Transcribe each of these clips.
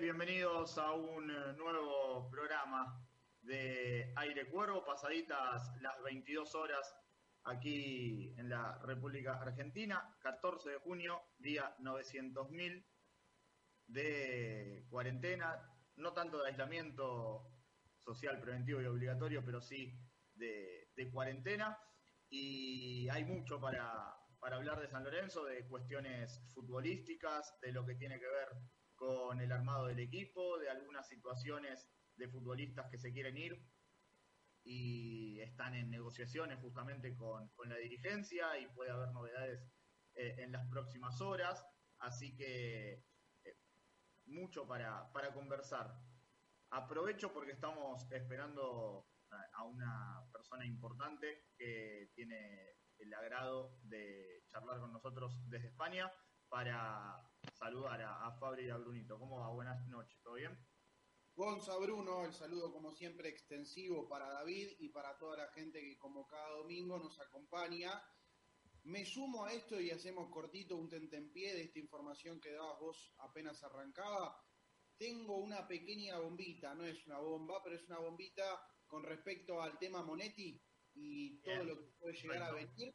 bienvenidos a un eh, nuevo programa de Aire Cuervo, pasaditas las 22 horas aquí en la República Argentina, 14 de junio, día 900.000 de cuarentena, no tanto de aislamiento social preventivo y obligatorio, pero sí de, cuarentena. Y hay mucho para hablar de San Lorenzo, de cuestiones futbolísticas, de lo que tiene que ver con el armado del equipo, de algunas situaciones de futbolistas que se quieren ir y están en negociaciones justamente con, con la dirigencia y puede haber novedades eh, en las próximas horas. Así que eh, mucho para, para conversar. Aprovecho porque estamos esperando a- a una persona importante que tiene el agrado de charlar con nosotros desde España para saludar a, a Fabri y a Brunito. ¿Cómo va? Buenas noches, ¿todo bien? Gonza Bruno, el saludo como siempre extensivo para David y para toda la gente que como cada domingo nos acompaña. Me sumo a esto y hacemos cortito un tentempié de esta información que dabas vos apenas arrancaba. Tengo una pequeña bombita, no es una bomba, pero es una bombita con respecto al tema Monetti y todo Bien. lo que puede llegar a venir.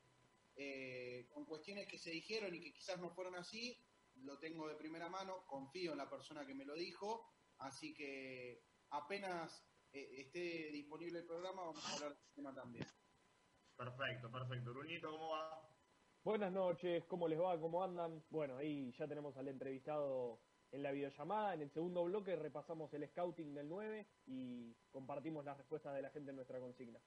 Eh, con cuestiones que se dijeron y que quizás no fueron así, lo tengo de primera mano, confío en la persona que me lo dijo, así que apenas eh, esté disponible el programa vamos a hablar del tema también. Perfecto, perfecto. Brunito, ¿cómo va? Buenas noches, ¿cómo les va? ¿Cómo andan? Bueno, ahí ya tenemos al entrevistado en la videollamada. En el segundo bloque repasamos el scouting del 9 y compartimos las respuestas de la gente en nuestra consigna.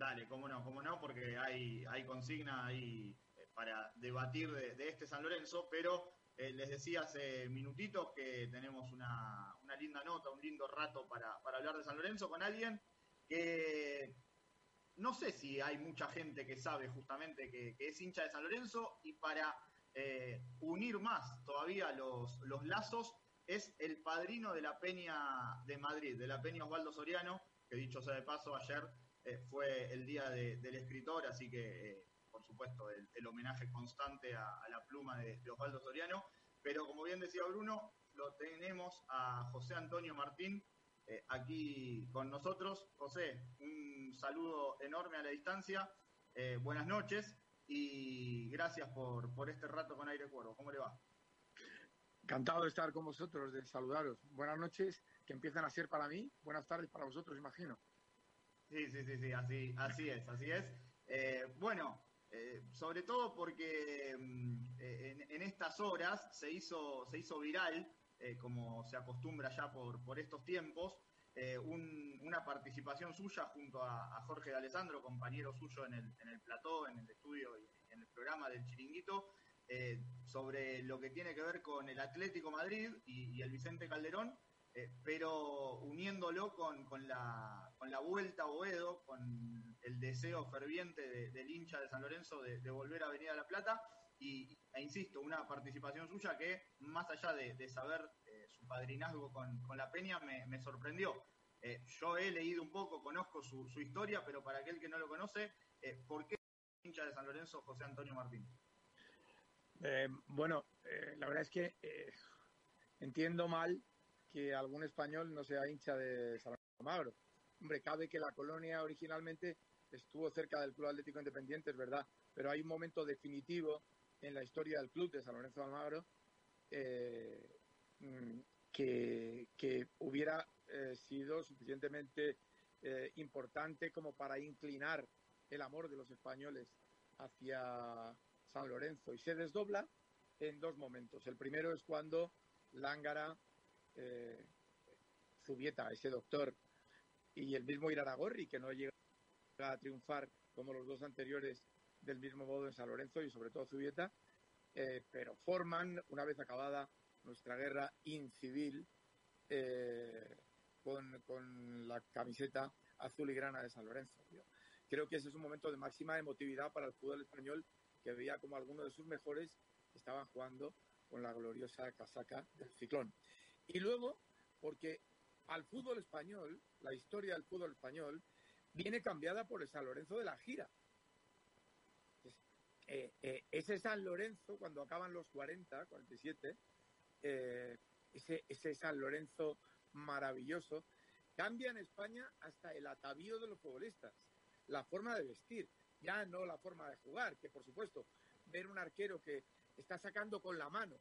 Dale, cómo no, cómo no, porque hay, consigna ahí eh, para debatir de, este San Lorenzo, pero eh, les decía hace minutitos que tenemos una, linda nota, un lindo rato para, hablar de San Lorenzo con alguien que no sé si hay mucha gente que sabe justamente que, que es hincha de San Lorenzo y para eh, unir más todavía los, los lazos es el padrino de la Peña de Madrid, de la Peña Osvaldo Soriano, que dicho sea de paso, ayer eh, fue el día de- del escritor, así que, eh, por supuesto, el, homenaje constante a, la pluma de, Osvaldo Soriano. Pero como bien decía Bruno, lo tenemos a José Antonio Martín eh, aquí con nosotros. José, un saludo enorme a la distancia. buenas noches y gracias por, por este rato con Aire Cuervo. ¿Cómo le va? Encantado de estar con vosotros, de saludaros. Buenas noches, que empiezan a ser para mí. Buenas tardes para vosotros, imagino. Sí, sí, sí, sí, así, así es, así es. Eh, bueno, eh, sobre todo porque mm, eh, en, estas horas se hizo, se hizo viral, como se acostumbra ya por, por estos tiempos, un- una participación suya junto a, Jorge de Alessandro, compañero suyo en el, en el plató, en el estudio y en el programa del Chiringuito, sobre lo que tiene que ver con el Atlético Madrid y, y el Vicente Calderón, pero uniéndolo con, con la, con la vuelta a Boedo, con el deseo ferviente de- del hincha de San Lorenzo de, volver a Avenida La Plata, y, e insisto, una participación suya que, más allá de, saber eh, su padrinazgo con, la Peña, me, sorprendió. Eh, yo he leído un poco, conozco su, historia, pero para aquel que no lo conoce, eh, ¿por qué hincha de San Lorenzo José Antonio Martín? Bueno, la verdad es que entiendo mal que algún español no sea hincha de San Almagro. Hombre, cabe que la colonia originalmente estuvo cerca del Club Atlético Independiente, es verdad, pero hay un momento definitivo en la historia del club de San Lorenzo de Almagro eh, mm, que, que hubiera eh, sido suficientemente eh, importante como para inclinar el amor de los españoles hacia San Lorenzo y se desdobla en dos momentos. El primero es cuando Lángara, Zubieta, ese doctor, y el mismo Iraragorri, que no llega a triunfar como los dos anteriores del mismo modo en San Lorenzo y sobre todo Zubieta, eh, pero forman, una vez acabada nuestra guerra incivil, eh, con, con, la camiseta azul y grana de San Lorenzo. Creo que ese es un momento de máxima emotividad para el fútbol español, que veía como algunos de sus mejores estaban jugando con la gloriosa casaca del ciclón. Y luego, porque al fútbol español, la historia del fútbol español, viene cambiada por el San Lorenzo de la gira. Eh, eh, ese San Lorenzo, cuando acaban los 40, 47, eh, ese, ese San Lorenzo maravilloso, cambia en España hasta el atavío de los futbolistas, la forma de vestir, ya no la forma de jugar, que por supuesto, ver un arquero que está sacando con la mano,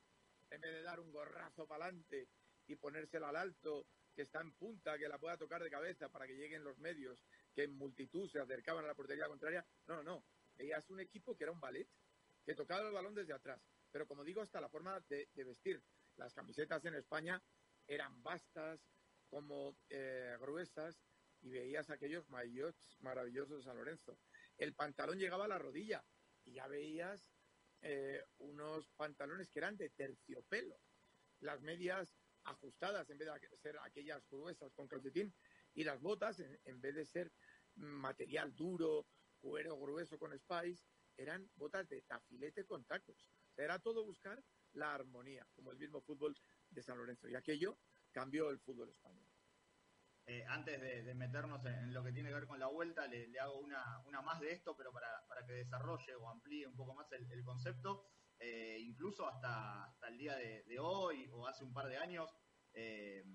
en vez de dar un gorrazo para adelante y ponérsela al alto, que está en punta, que la pueda tocar de cabeza para que lleguen los medios, que en multitud se acercaban a la portería contraria. No, no, no. Veías un equipo que era un ballet, que tocaba el balón desde atrás. Pero como digo, hasta la forma de, de vestir. Las camisetas en España eran vastas, como eh, gruesas, y veías aquellos maillots maravillosos de San Lorenzo. El pantalón llegaba a la rodilla y ya veías eh, unos pantalones que eran de terciopelo, las medias ajustadas en vez de ser aquellas gruesas con calcetín y las botas en, en vez de ser material duro, cuero grueso con spice, eran botas de tafilete con tacos. O sea, era todo buscar la armonía, como el mismo fútbol de San Lorenzo. Y aquello cambió el fútbol español. Eh, antes de, de, meternos en, en, lo que tiene que ver con la vuelta, le, le hago una, una, más de esto, pero para, para, que desarrolle o amplíe un poco más el, el concepto. Eh, incluso hasta, hasta, el día de, hoy o hace un par de años, eh,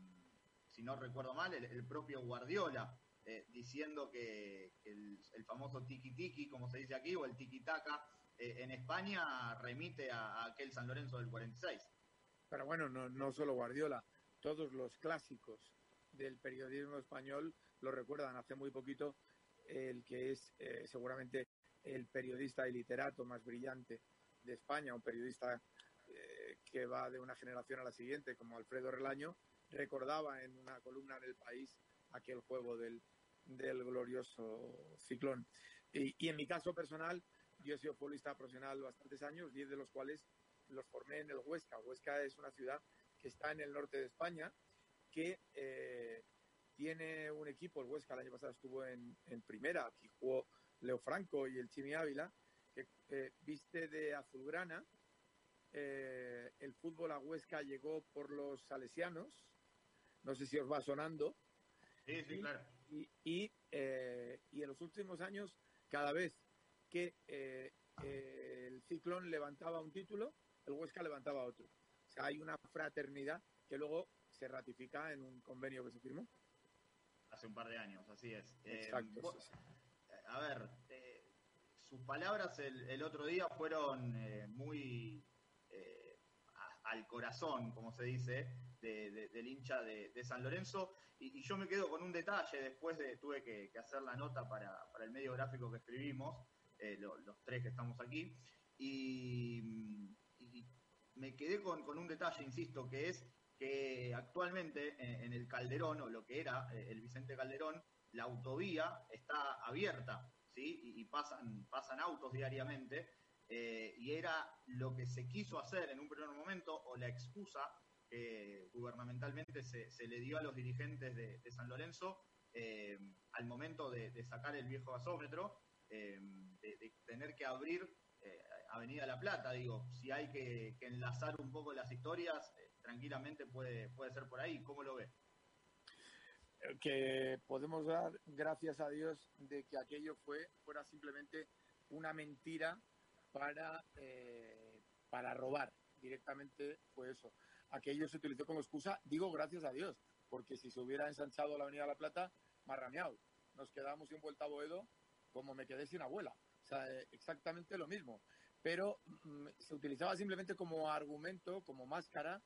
si no recuerdo mal, el, propio Guardiola eh, diciendo que, el, famoso tiki-tiki, como se dice aquí, o el tiki-taka, en España remite a, a, aquel San Lorenzo del 46. Pero bueno, no, no solo Guardiola, todos los clásicos del periodismo español lo recuerdan hace muy poquito el que es seguramente el periodista y literato más brillante de España, un periodista eh, que va de una generación a la siguiente, como Alfredo Relaño, recordaba en una columna en El País aquel juego del, del glorioso ciclón. Y, en mi caso personal, yo he sido futbolista profesional bastantes años, diez de los cuales los formé en el Huesca. Huesca es una ciudad que está en el norte de España, que eh, tiene un equipo, el Huesca el año pasado estuvo en, en, primera, aquí jugó Leo Franco y el Chimi Ávila, que eh, viste de azulgrana. Eh, el fútbol a Huesca llegó por los salesianos, no sé si os va sonando. Sí, sí, y, claro. Y, y, eh, y, en los últimos años, cada vez que el ciclón levantaba un título, el Huesca levantaba otro. O sea, hay una fraternidad que luego se ratifica en un convenio que se firmó. Hace un par de años, así es. Exacto. A ver, sus palabras el, otro día fueron eh, muy a, al corazón, como se dice, de, de, del hincha de, San Lorenzo. Y, yo me quedo con un detalle, después de tuve que, hacer la nota para, el medio gráfico que escribimos, eh, lo, los tres que estamos aquí, y, me quedé con, un detalle, insisto, que es que actualmente en, el Calderón, o lo que era eh, el Vicente Calderón, la autovía está abierta, ¿sí? Y, pasan, pasan autos diariamente, eh, y era lo que se quiso hacer en un primer momento, o la excusa que gubernamentalmente se, se le dio a los dirigentes de, San Lorenzo eh, al momento de, sacar el viejo gasómetro, eh, de, tener que abrir Avenida La Plata, digo, si hay que, que enlazar un poco las historias, tranquilamente puede, puede ser por ahí. ¿Cómo lo ve? Que podemos dar gracias a Dios de que aquello fue, fuera simplemente una mentira para, eh, para robar. Directamente fue eso. Aquello se utilizó como excusa, digo gracias a Dios, porque si se hubiera ensanchado la Avenida La Plata, marrameado. Nos quedamos sin vuelta a Boedo como me quedé sin abuela. O sea, exactamente lo mismo. Pero mm, se utilizaba simplemente como argumento, como máscara,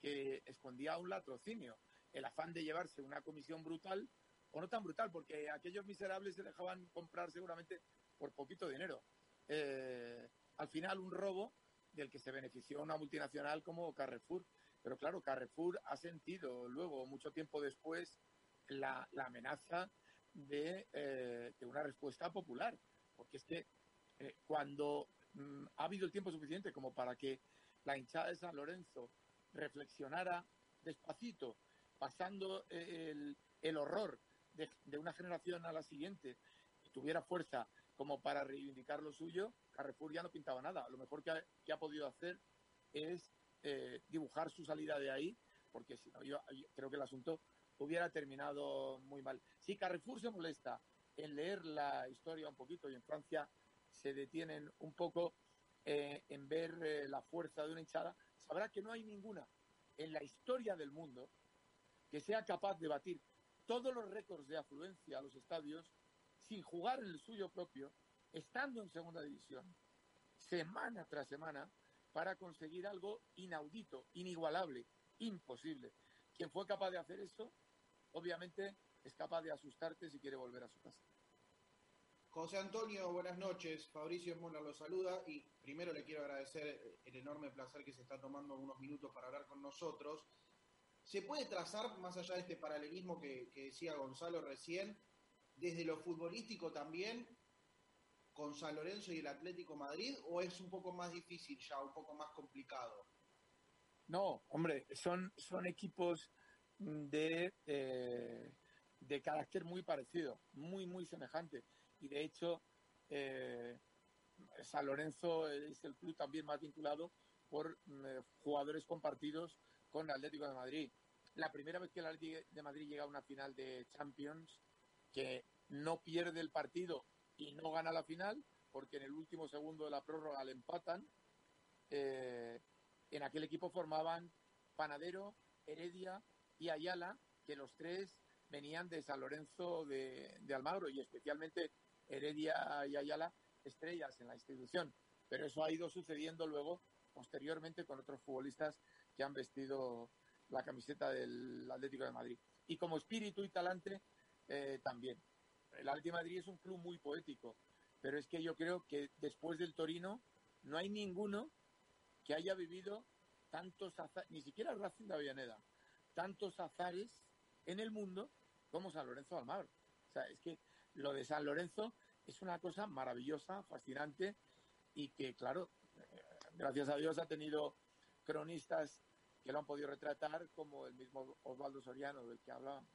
que escondía un latrocinio, el afán de llevarse una comisión brutal o no tan brutal, porque aquellos miserables se dejaban comprar seguramente por poquito dinero. Eh, al final, un robo del que se benefició una multinacional como Carrefour. Pero claro, Carrefour ha sentido luego, mucho tiempo después, la, amenaza de, eh, de, una respuesta popular. Porque es que eh, cuando mm, ha habido el tiempo suficiente como para que la hinchada de San Lorenzo reflexionara despacito, pasando el, el horror de, una generación a la siguiente, tuviera fuerza como para reivindicar lo suyo, Carrefour ya no pintaba nada. Lo mejor que ha, podido hacer es eh, dibujar su salida de ahí, porque si no, yo, creo que el asunto hubiera terminado muy mal. Si Carrefour se molesta en leer la historia un poquito y en Francia se detienen un poco eh, en ver eh, la fuerza de una hinchada, sabrá que no hay ninguna en la historia del mundo que sea capaz de batir todos los récords de afluencia a los estadios sin jugar en el suyo propio, estando en segunda división, semana tras semana, para conseguir algo inaudito, inigualable, imposible. Quien fue capaz de hacer eso, obviamente es capaz de asustarte si quiere volver a su casa. José Antonio, buenas noches. Fabricio Mola lo saluda y primero le quiero agradecer el enorme placer que se está tomando unos minutos para hablar con nosotros. ¿Se puede trazar, más allá de este paralelismo que, decía Gonzalo recién, desde lo futbolístico también con San Lorenzo y el Atlético Madrid o es un poco más difícil ya, un poco más complicado? No, hombre, son, son equipos de, eh, de carácter muy parecido, muy, muy semejante. Y de hecho, eh, San Lorenzo es el club también más vinculado por eh, jugadores compartidos con el Atlético de Madrid. La primera vez que el Atlético de Madrid llega a una final de Champions, que no pierde el partido y no gana la final, porque en el último segundo de la prórroga le empatan. Eh, en aquel equipo formaban Panadero, Heredia y Ayala, que los tres venían de San Lorenzo de, de Almagro y especialmente Heredia y Ayala, estrellas en la institución. Pero eso ha ido sucediendo luego, posteriormente, con otros futbolistas que han vestido la camiseta del Atlético de Madrid. Y como espíritu y talante, eh, también. El Atlético de Madrid es un club muy poético, pero es que yo creo que después del Torino no hay ninguno que haya vivido tantos azares, ni siquiera el Racing de Avellaneda, tantos azares en el mundo como San Lorenzo de Almagro. O sea, es que lo de San Lorenzo es una cosa maravillosa, fascinante y que, claro, eh, gracias a Dios ha tenido cronistas que lo han podido retratar, como el mismo Osvaldo Soriano del que hablábamos.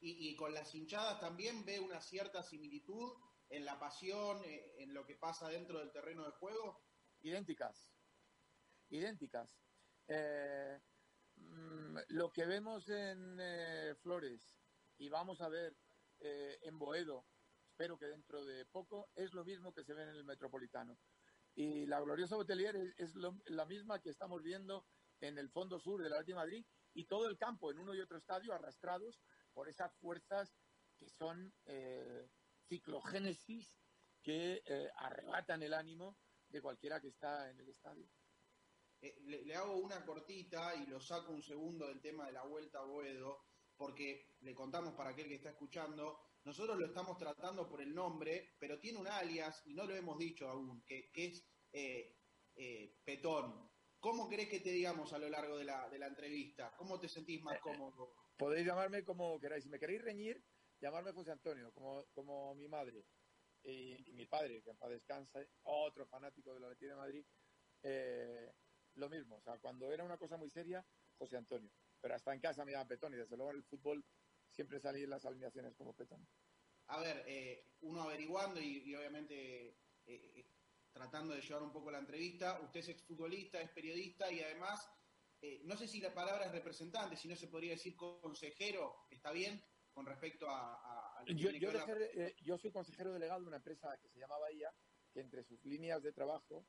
Y, y, con las hinchadas también ve una cierta similitud en la pasión, eh, en lo que pasa dentro del terreno de juego. Idénticas, idénticas. Eh, mmm, lo que vemos en eh, Flores y vamos a ver eh, en Boedo, espero que dentro de poco, es lo mismo que se ve en el Metropolitano. Y la gloriosa Botelier es, es lo, la misma que estamos viendo en el fondo sur de la Atlético de Madrid y todo el campo en uno y otro estadio arrastrados por esas fuerzas que son eh, ciclogénesis que eh, arrebatan el ánimo de cualquiera que está en el estadio. Eh, le, le, hago una cortita y lo saco un segundo del tema de la vuelta a Boedo, porque le contamos para aquel que está escuchando, nosotros lo estamos tratando por el nombre, pero tiene un alias, y no lo hemos dicho aún, que, que es eh, Petón. ¿Cómo crees que te digamos a lo largo de la, de la entrevista? ¿Cómo te sentís más cómodo? Podéis llamarme como queráis. Si me queréis reñir, llamarme José Antonio, como, como mi madre y, y mi padre, que en paz descanse, otro fanático de la Atlético de Madrid. Eh, lo mismo, o sea, cuando era una cosa muy seria, José Antonio. Pero hasta en casa me llaman Petón y desde luego en el fútbol siempre salí en las alineaciones como Petón. A ver, eh, uno averiguando y, y obviamente eh, tratando de llevar un poco la entrevista, usted es exfutbolista, es periodista y además eh, no sé si la palabra es representante, si no se podría decir consejero, ¿está bien? Con respecto a... a, a yo, yo, la... eh, yo, soy consejero delegado de una empresa que se llama Bahía, que entre sus líneas de trabajo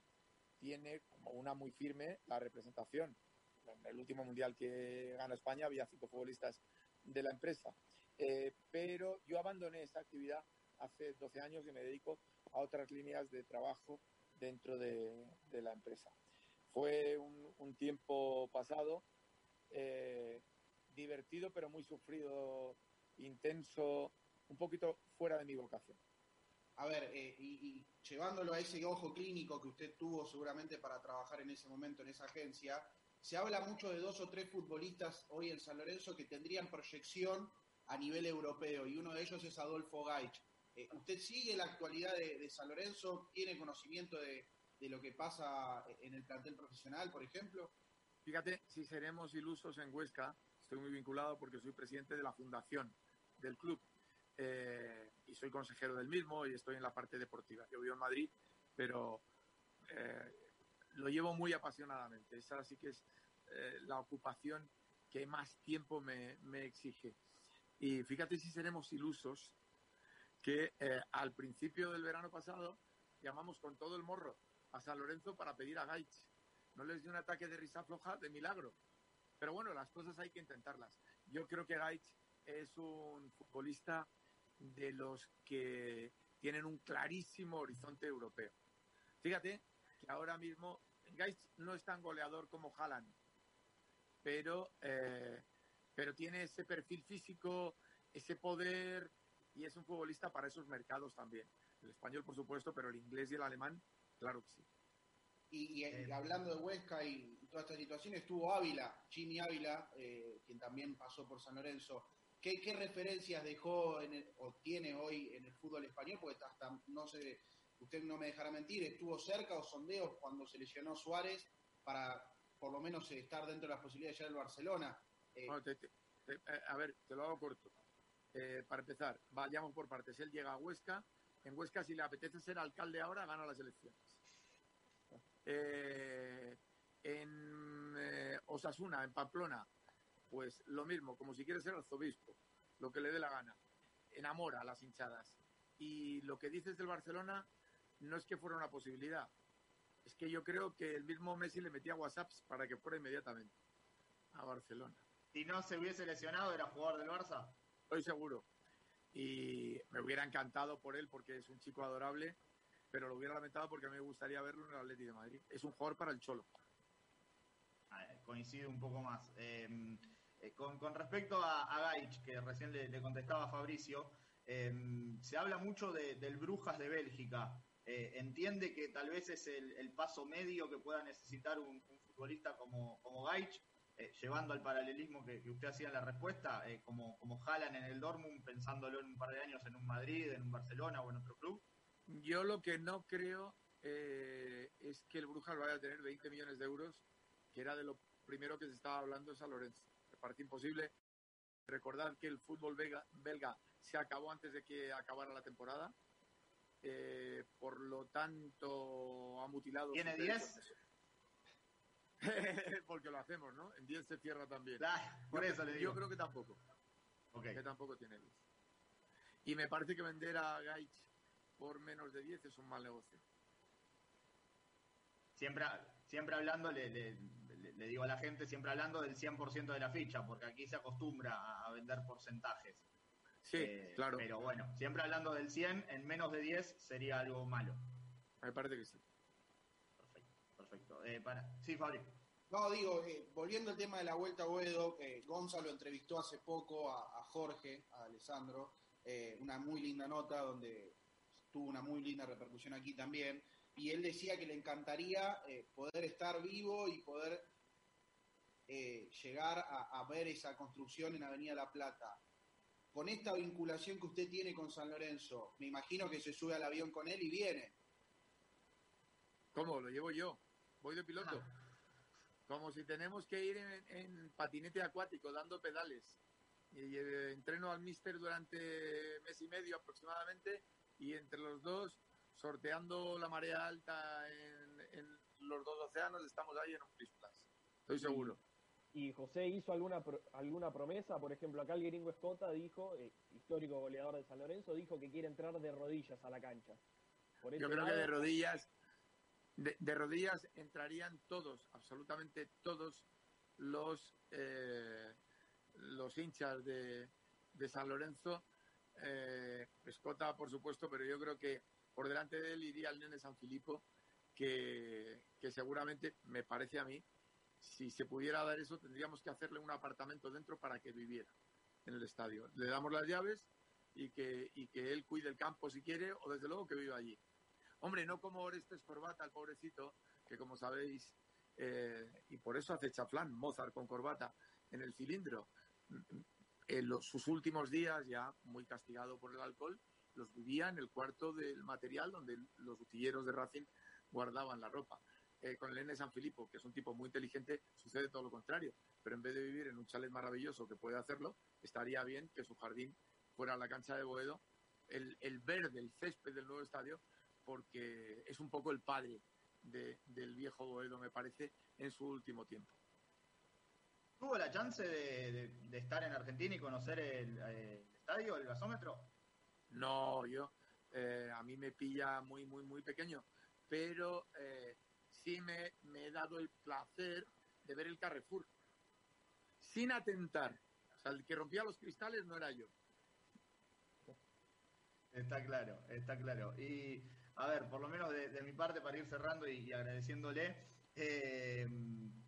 tiene como una muy firme la representación. En el último mundial que gana España había cinco futbolistas de la empresa. Eh, pero yo abandoné esa actividad hace 12 años y me dedico a otras líneas de trabajo dentro de, de la empresa. Fue un, un tiempo pasado, eh, divertido pero muy sufrido intenso, un poquito fuera de mi vocación. A ver, eh, y, y llevándolo a ese ojo clínico que usted tuvo seguramente para trabajar en ese momento en esa agencia, se habla mucho de dos o tres futbolistas hoy en San Lorenzo que tendrían proyección a nivel europeo y uno de ellos es Adolfo Gaich. Eh, ¿Usted sigue la actualidad de, San Lorenzo? ¿Tiene conocimiento de, de lo que pasa en el plantel profesional, por ejemplo? Fíjate, si seremos ilusos en Huesca, estoy muy vinculado porque soy presidente de la fundación del club eh, y soy consejero del mismo y estoy en la parte deportiva. Yo vivo en Madrid, pero eh, lo llevo muy apasionadamente. Esa sí que es eh, la ocupación que más tiempo me, me, exige. Y fíjate si seremos ilusos que eh, al principio del verano pasado llamamos con todo el morro a San Lorenzo para pedir a Gaich. No les dio un ataque de risa floja de milagro. Pero bueno, las cosas hay que intentarlas. Yo creo que Gaich es un futbolista de los que tienen un clarísimo horizonte europeo. Fíjate que ahora mismo Gaich no es tan goleador como Haaland, pero, eh, pero tiene ese perfil físico, ese poder y es un futbolista para esos mercados también. El español, por supuesto, pero el inglés y el alemán, claro que sí. Y, y, y hablando de Huesca y, toda esta situación, estuvo Ávila, Jimmy Ávila, eh, quien también pasó por San Lorenzo. ¿Qué, qué referencias dejó en el, o tiene hoy en el fútbol español? Porque hasta, no sé, usted no me dejará mentir, estuvo cerca o sondeos cuando se lesionó Suárez para por lo menos estar dentro de las posibilidades ya del Barcelona. Eh, te, a ver, te lo hago corto. Eh, para empezar, vayamos por partes. Él llega a Huesca. En Huesca, si le apetece ser alcalde ahora, gana las elecciones. Eh, en eh, Osasuna, en Pamplona, pues lo mismo, como si quiere ser arzobispo, lo que le dé la gana. Enamora a las hinchadas. Y lo que dices del Barcelona no es que fuera una posibilidad, es que yo creo que el mismo Messi le metía WhatsApps para que fuera inmediatamente a Barcelona. Si no se hubiese lesionado, ¿era jugador del Barça? Estoy seguro. Y me hubiera encantado por él porque es un chico adorable, pero lo hubiera lamentado porque a mí me gustaría verlo en el Atleti de Madrid. Es un jugador para el Cholo. Ah, coincide un poco más. Eh, eh, con, con, respecto a, a Gaich, que recién le, le contestaba Fabricio, eh, se habla mucho de, del Brujas de Bélgica. Eh, entiende que tal vez es el, el, paso medio que pueda necesitar un, un futbolista como, como Gaich, eh, llevando al paralelismo que, que, usted hacía en la respuesta, eh, como, como Jalan en el Dortmund, pensándolo en un par de años en un Madrid, en un Barcelona o en otro club. Yo lo que no creo eh, es que el Brujas vaya a tener 20 millones de euros, que era de lo primero que se estaba hablando en San Lorenzo. Me parece imposible recordar que el fútbol belga, belga se acabó antes de que acabara la temporada. Eh, por lo tanto, ha mutilado. ¿Tiene 10? Porque lo hacemos, ¿no? En 10 se cierra también. Ah, por yo, eso le digo. Yo creo que tampoco. Okay. Que tampoco tiene 10. Y me parece que vender a Gaich por menos de 10 es un mal negocio. Siempre, siempre hablando, le, le, le, digo a la gente, siempre hablando del 100% de la ficha, porque aquí se acostumbra a vender porcentajes. Sí, eh, claro. Pero bueno, siempre hablando del 100, en menos de 10 sería algo malo. Me parece que sí. Perfecto, perfecto. Eh, para... Sí, Fabri. No, digo, eh, volviendo al tema de la vuelta a Boedo, eh, Gonzalo entrevistó hace poco a, a Jorge, a Alessandro, eh, una muy linda nota donde tuvo una muy linda repercusión aquí también, y él decía que le encantaría eh, poder estar vivo y poder eh, llegar a, a, ver esa construcción en Avenida La Plata. Con esta vinculación que usted tiene con San Lorenzo, me imagino que se sube al avión con él y viene. ¿Cómo? Lo llevo yo. Voy de piloto. Ah. Como si tenemos que ir en, en patinete acuático dando pedales. Y eh, entreno al mister durante mes y medio aproximadamente y entre los dos sorteando la marea alta en, en los dos océanos estamos ahí en un Plus Estoy seguro. Y, José hizo alguna alguna promesa, por ejemplo, acá el gringo Escota dijo, eh, histórico goleador de San Lorenzo, dijo que quiere entrar de rodillas a la cancha. Por Yo creo lado, que de rodillas de, de, rodillas entrarían todos, absolutamente todos los eh, los hinchas de, de San Lorenzo. Eh, Escota, por supuesto, pero yo creo que por delante de él iría el nene San Filipo, que, que seguramente, me parece a mí, si se pudiera dar eso, tendríamos que hacerle un apartamento dentro para que viviera. en el estadio. Le damos las llaves y que, y que él cuide el campo si quiere o desde luego que viva allí. Hombre, no como Orestes Corbata, el pobrecito, que como sabéis, eh, y por eso hace chaflán Mozart con corbata en el cilindro. En los, sus últimos días, ya muy castigado por el alcohol, los vivía en el cuarto del material donde los utilleros de Racing guardaban la ropa. Eh, con el N. San Filipo, que es un tipo muy inteligente, sucede todo lo contrario. Pero en vez de vivir en un chalet maravilloso que puede hacerlo, estaría bien que su jardín fuera la cancha de Boedo, el, el verde, el césped del nuevo estadio, porque es un poco el padre de, del viejo Boedo, me parece, en su último tiempo. ¿Tuvo la chance de, de, de estar en Argentina y conocer el, el estadio, el gasómetro? No, yo, eh, a mí me pilla muy, muy, muy pequeño, pero eh, sí me, me, he dado el placer de ver el Carrefour, sin atentar. O sea, el que rompía los cristales no era yo. Está claro, está claro. Y a ver, por lo menos de, mi parte, para ir cerrando y, y agradeciéndole, eh,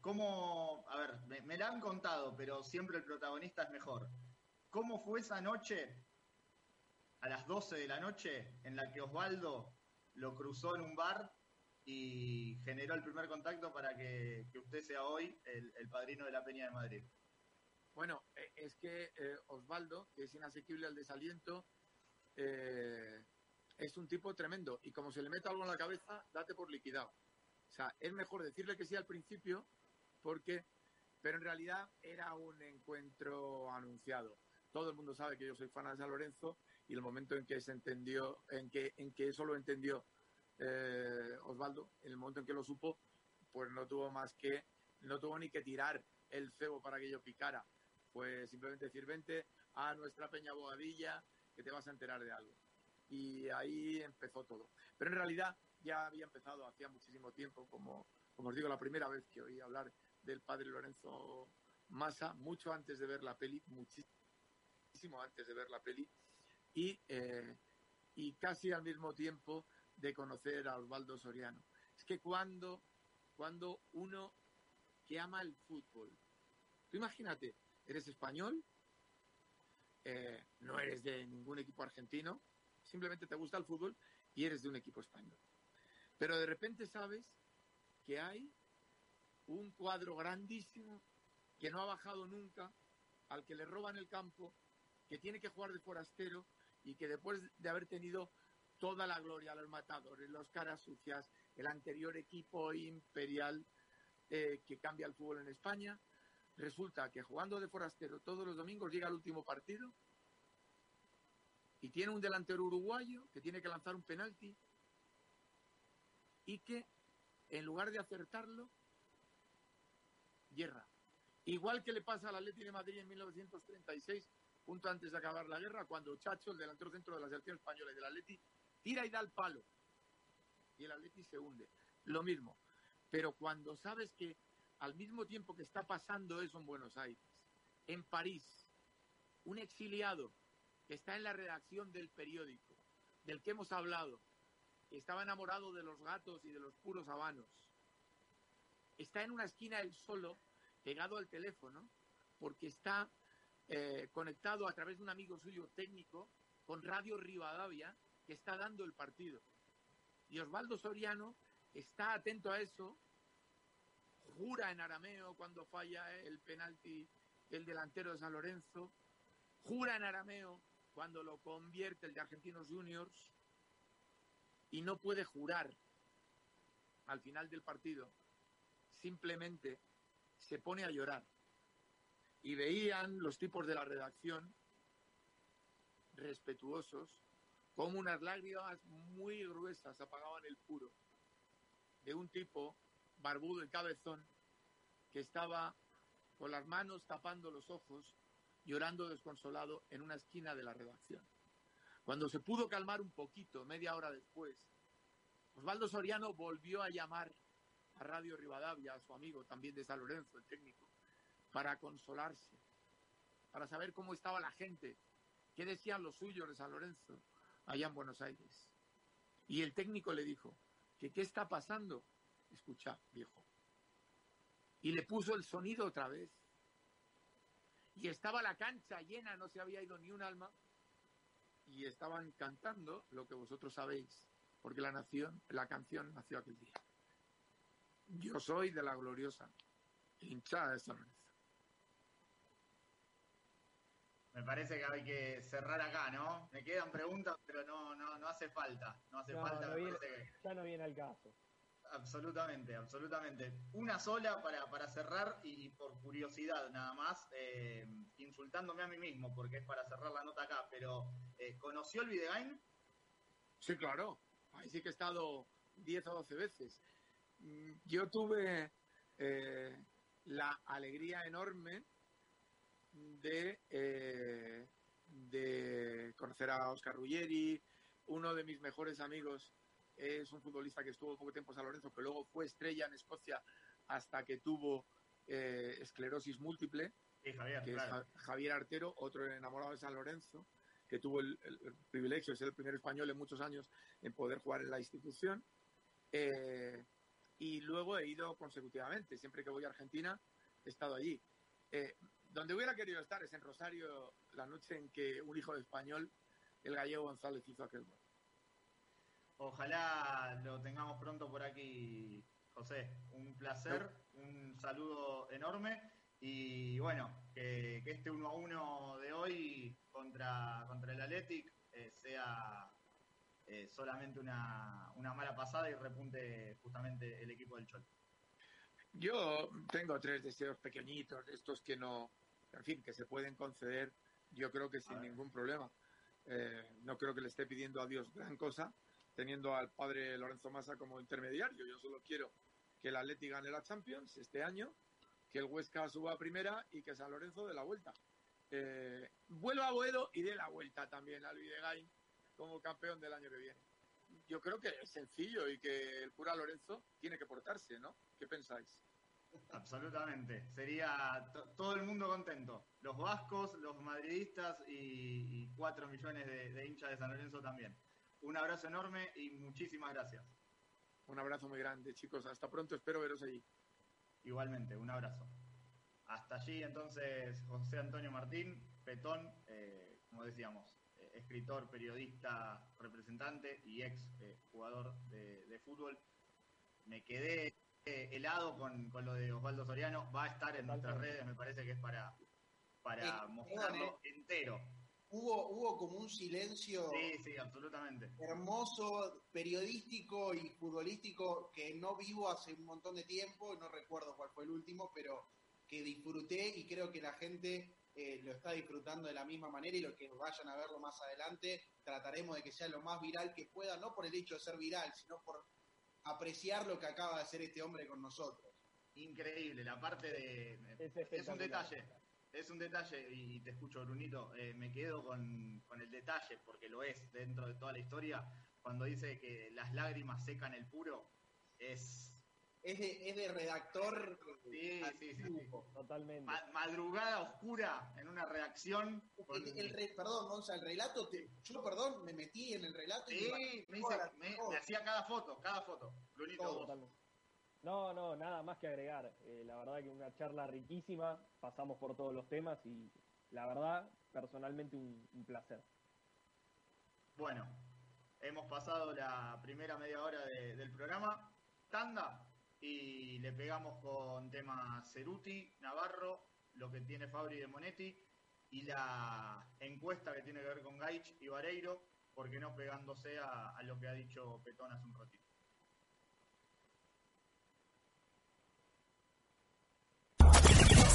¿cómo, a ver, me, me, la han contado, pero siempre el protagonista es mejor. ¿Cómo fue esa noche, a las 12 de la noche, en la que Osvaldo lo cruzó en un bar y generó el primer contacto para que, que usted sea hoy el, el, padrino de la Peña de Madrid? Bueno, eh, es que eh, Osvaldo, que es inasequible al desaliento, eh, es un tipo tremendo y como se le mete algo en la cabeza, date por liquidado. O sea, es mejor decirle que sí al principio porque, pero en realidad era un encuentro anunciado. Todo el mundo sabe que yo soy fan de San Lorenzo y el momento en que se entendió, en que, en que eso lo entendió eh, Osvaldo, en el momento en que lo supo, pues no tuvo más que, no tuvo ni que tirar el cebo para que yo picara. Fue simplemente decir, vente a nuestra Peña Boadilla, que te vas a enterar de algo. Y ahí empezó todo. Pero en realidad ya había empezado hacía muchísimo tiempo, como, como os digo, la primera vez que oí hablar del padre Lorenzo Massa, mucho antes de ver la peli, muchísimo antes de ver la peli, y, eh, y casi al mismo tiempo de conocer a Osvaldo Soriano. Es que cuando, cuando uno que ama el fútbol, tú imagínate, eres español, eh, no eres de ningún equipo argentino, simplemente te gusta el fútbol y eres de un equipo español. Pero de repente sabes que hay un cuadro grandísimo que no ha bajado nunca, al que le roban el campo, que tiene que jugar de forastero y que después de haber tenido toda la gloria, los matadores, los caras sucias, el anterior equipo imperial eh, que cambia el fútbol en España, resulta que jugando de forastero todos los domingos llega al último partido y tiene un delantero uruguayo que tiene que lanzar un penalti y que en lugar de acertarlo, hierra. Igual que le pasa al Atleti de Madrid en 1936, punto antes de acabar la guerra, cuando Chacho, el delantero centro de la selección española y del Atleti, tira y da el palo. Y el Atleti se hunde. Lo mismo. Pero cuando sabes que al mismo tiempo que está pasando eso en Buenos Aires, en París, un exiliado que está en la redacción del periódico, del que hemos hablado, que estaba enamorado de los gatos y de los puros habanos, está en una esquina él solo, pegado al teléfono, porque está eh, conectado a través de un amigo suyo técnico con Radio Rivadavia, que está dando el partido. Y Osvaldo Soriano está atento a eso, jura en arameo cuando falla el penalti el delantero de San Lorenzo, jura en arameo cuando lo convierte el de Argentinos Juniors y no puede jurar al final del partido. Simplemente se pone a llorar. Y veían los tipos de la redacción respetuosos como unas lágrimas muy gruesas apagaban el puro de un tipo barbudo y cabezón que estaba con las manos tapando los ojos, llorando desconsolado en una esquina de la redacción. Cuando se pudo calmar un poquito, media hora después, Osvaldo Soriano volvió a llamar a Radio Rivadavia, a su amigo también de San Lorenzo, el técnico, para consolarse, para saber cómo estaba la gente, qué decían los suyos de San Lorenzo allá en Buenos Aires. Y el técnico le dijo, que qué está pasando, escucha, viejo. Y le puso el sonido otra vez. y estaba la cancha llena, no se había ido ni un alma, y estaban cantando lo que vosotros sabéis, porque la nación, la canción nació aquel día. Yo soy de la gloriosa hinchada de San. Me parece que hay que cerrar acá, ¿no? Me quedan preguntas, pero no, no, no hace falta. No hace No, falta, no me viene- parece que- Ya no viene al caso. Absolutamente, absolutamente. Una sola para, para cerrar y, y por curiosidad nada más, eh, insultándome a mí mismo, porque es para cerrar la nota acá, pero eh, ¿conoció el Videgain? Sí, claro. Ahí sí que he estado 10 o 12 veces. Mm, Yo tuve eh, la alegría enorme de, eh, de conocer a Oscar Ruggeri. Uno de mis mejores amigos es un futbolista que estuvo poco tiempo en San Lorenzo, que luego fue estrella en Escocia hasta que tuvo eh, esclerosis múltiple Sí, Javier, que es claro. Ja- Javier Artero, otro enamorado de San Lorenzo, que tuvo el, el- el privilegio de ser el primer español en muchos años en poder jugar en la institución. Eh, y luego he ido consecutivamente. Siempre que voy a Argentina, he estado allí. Eh, donde hubiera querido estar es en Rosario, la noche en que un hijo de español, el gallego González, hizo aquel gol. Ojalá lo tengamos pronto por aquí, José. Un placer, un saludo enorme y bueno, que, que este 1 a 1 de hoy contra, contra el Athletic eh, sea eh, solamente una, una mala pasada y repunte justamente el equipo del Chol. Yo tengo tres deseos pequeñitos, estos que no, en fin, que se pueden conceder, yo creo que sin ver. ningún problema. Eh, no creo que le esté pidiendo a Dios gran cosa, teniendo al padre Lorenzo Massa como intermediario. Yo solo quiero que el Atleti gane la Champions este año, que el Huesca suba a primera y que San Lorenzo dé la vuelta. Eh, vuelva a Boedo y dé la vuelta también al Videgain como campeón del año que viene. Yo creo que es sencillo y que el cura Lorenzo tiene que portarse, ¿no? ¿Qué pensáis? Absolutamente. Sería to- todo el mundo contento. Los vascos, los madridistas y, y cuatro millones de, de hinchas de San Lorenzo también. Un abrazo enorme y muchísimas gracias. Un abrazo muy grande, chicos. Hasta pronto. Espero veros allí. Igualmente, un abrazo. Hasta allí entonces José Antonio Martín, Petón, eh, como decíamos, eh, escritor, periodista, representante y ex eh, jugador de, de fútbol. Me quedé helado con, con lo de Osvaldo Soriano. Va a estar en nuestras redes, me parece que es para, para Eh, mostrarlo entero. Hubo, hubo como un silencio Sí, sí, absolutamente. hermoso, periodístico y futbolístico que no vivo hace un montón de tiempo, no recuerdo cuál fue el último, pero que disfruté y creo que la gente eh, lo está disfrutando de la misma manera y los que vayan a verlo más adelante trataremos de que sea lo más viral que pueda, no por el hecho de ser viral, sino por apreciar lo que acaba de hacer este hombre con nosotros. Increíble, la parte de... Es Es un detalle, es un detalle, y te escucho, Brunito, eh, me quedo con, con el detalle, porque lo es dentro de toda la historia, cuando dice que las lágrimas secan el puro, es... Es de, es de redactor. Sí, sí, sí. Totalmente. ma- madrugada oscura en una redacción. con- El, el re- perdón, Gonza, el relato, te- yo perdón, me metí en el relato y Sí, me- me, hice- me- me hacía cada foto, cada foto. Totalmente. No, no, nada más que agregar. Eh, la verdad que una charla riquísima, pasamos por todos los temas y la verdad, personalmente un, un placer. Bueno, hemos pasado la primera media hora de- del programa. Tanda y le pegamos con temas Ceruti, Navarro, lo que tiene Fabri de Monetti y la encuesta que tiene que ver con Gaich y Vareiro, porque no pegándose a, a lo que ha dicho Petón hace un ratito.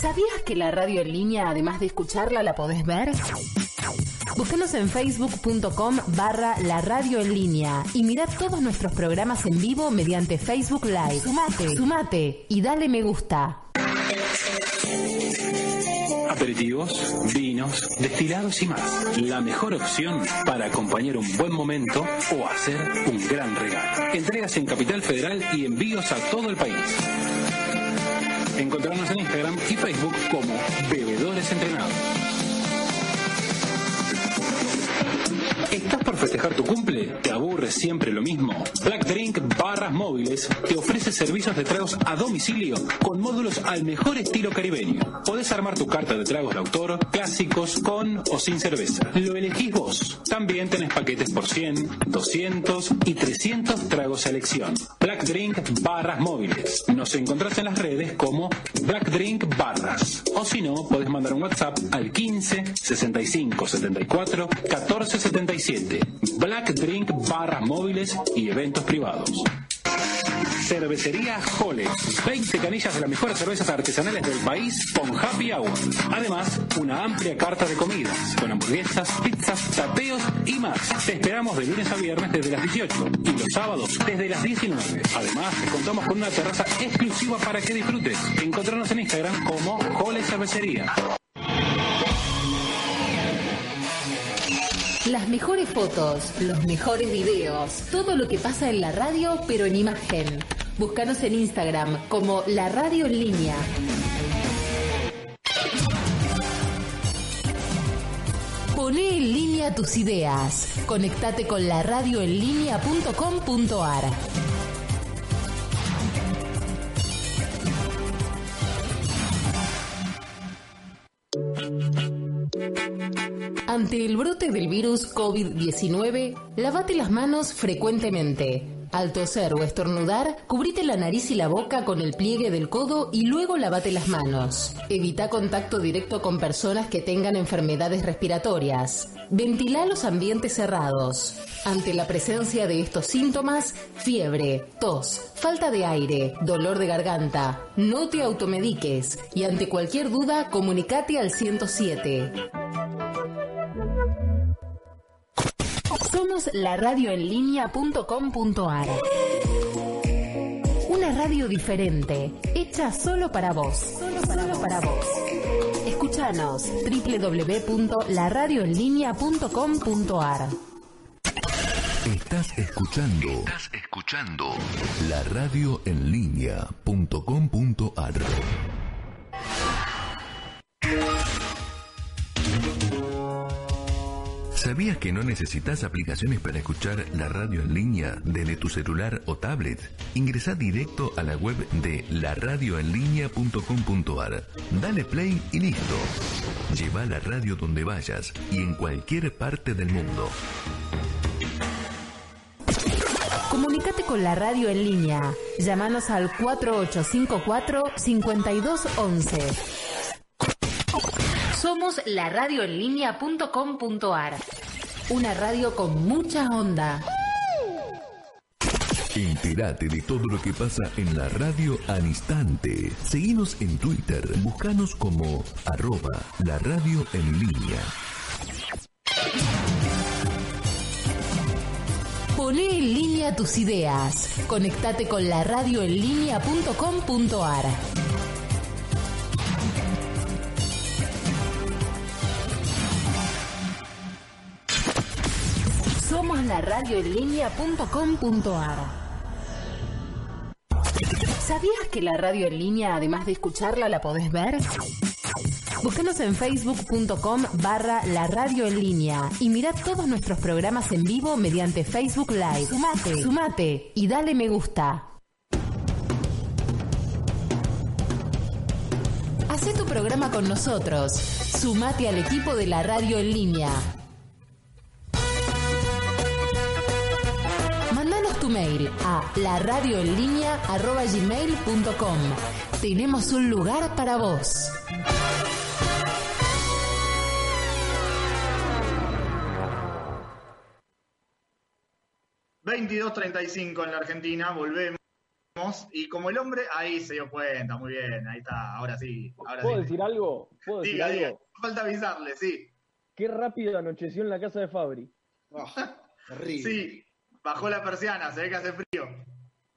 ¿Sabías que la radio en línea, además de escucharla, la podés ver? Búscanos en facebook.com barra la radio en línea y mira todos nuestros programas en vivo mediante Facebook Live. Sumate, sumate y dale me gusta. Aperitivos, vinos, destilados y más. La mejor opción para acompañar un buen momento o hacer un gran regalo. Entregas en Capital Federal y envíos a todo el país. Encontrarnos en Instagram y Facebook como Bebedores Entrenados. Estás ¿Estás por festejar tu cumple? ¿Te aburre siempre lo mismo? Black Drink Barras Móviles te ofrece servicios de tragos a domicilio con módulos al mejor estilo caribeño. Podés armar tu carta de tragos de autor, clásicos, con o sin cerveza. Lo elegís vos. También tenés paquetes por 100, 200 y 300 tragos a elección. Black Drink Barras Móviles. Nos encontrás en las redes como Black Drink Barras. O si no, podés mandar un WhatsApp al 15 65 74 14 77. Black Drink Barras Móviles y eventos privados. Cervecería Jole. 20 canillas de las mejores cervezas artesanales del país con happy hour. Además, una amplia carta de comidas, con hamburguesas, pizzas, tapeos y más. Te esperamos de lunes a viernes desde las 18 y los sábados desde las 19. Además, contamos con una terraza exclusiva para que disfrutes. Encontrarnos en Instagram como Jole Cervecería. Las mejores fotos, los mejores videos, todo lo que pasa en la radio pero en imagen. Búscanos en Instagram como La Radio en Línea. Poné en línea tus ideas. Conectate con la radioenlinea.com.ar. Ante el brote del virus COVID-19, lavate las manos frecuentemente. Al toser o estornudar, cubrite la nariz y la boca con el pliegue del codo y luego lavate las manos. Evita contacto directo con personas que tengan enfermedades respiratorias. Ventila los ambientes cerrados. Ante la presencia de estos síntomas, fiebre, tos, falta de aire, dolor de garganta, no te automediques y ante cualquier duda, comunicate al 107. Somos la radioenlinea.com.ar. Una radio diferente, hecha solo para vos. Solo para, para vos. Escuchanos www.laradioenlinea.com.ar. Estás escuchando. Estás escuchando. La radio en línea.com.ar. ¿Sabías que no necesitas aplicaciones para escuchar la radio en línea desde tu celular o tablet? Ingresa directo a la web de laradioenlinea.com.ar. Dale play y listo. Lleva la radio donde vayas y en cualquier parte del mundo. Comunicate con la radio en línea. Llámanos al 4854-5211. Somos la radioenlinea.com.ar. Una radio con mucha onda. Entérate de todo lo que pasa en la radio al instante. Seguinos en Twitter. Búscanos como arroba la radio en línea. Poné en línea tus ideas. Conectate con la radioenlinea.com.ar. Somos la radioenlinea.com.ar. ¿Sabías que la radio en línea, además de escucharla, la podés ver? Búscanos en facebook.com barra la radio en línea y mira todos nuestros programas en vivo mediante Facebook Live. Sumate, sumate y dale me gusta. Hacé tu programa con nosotros. Sumate al equipo de la radio en línea. Mail a laradioenlinea.gmail.com Tenemos un lugar para vos. $22.35 en la Argentina, volvemos. Y como el hombre, ahí se dio cuenta, muy bien, ahí está, ahora sí. Ahora ¿Puedo sí. decir algo? ¿Puedo decir Diga, algo? diga, falta avisarle, sí. Qué rápido anocheció en la casa de Fabri. Terrible. Sí, bajó la persiana, se ve que hace frío.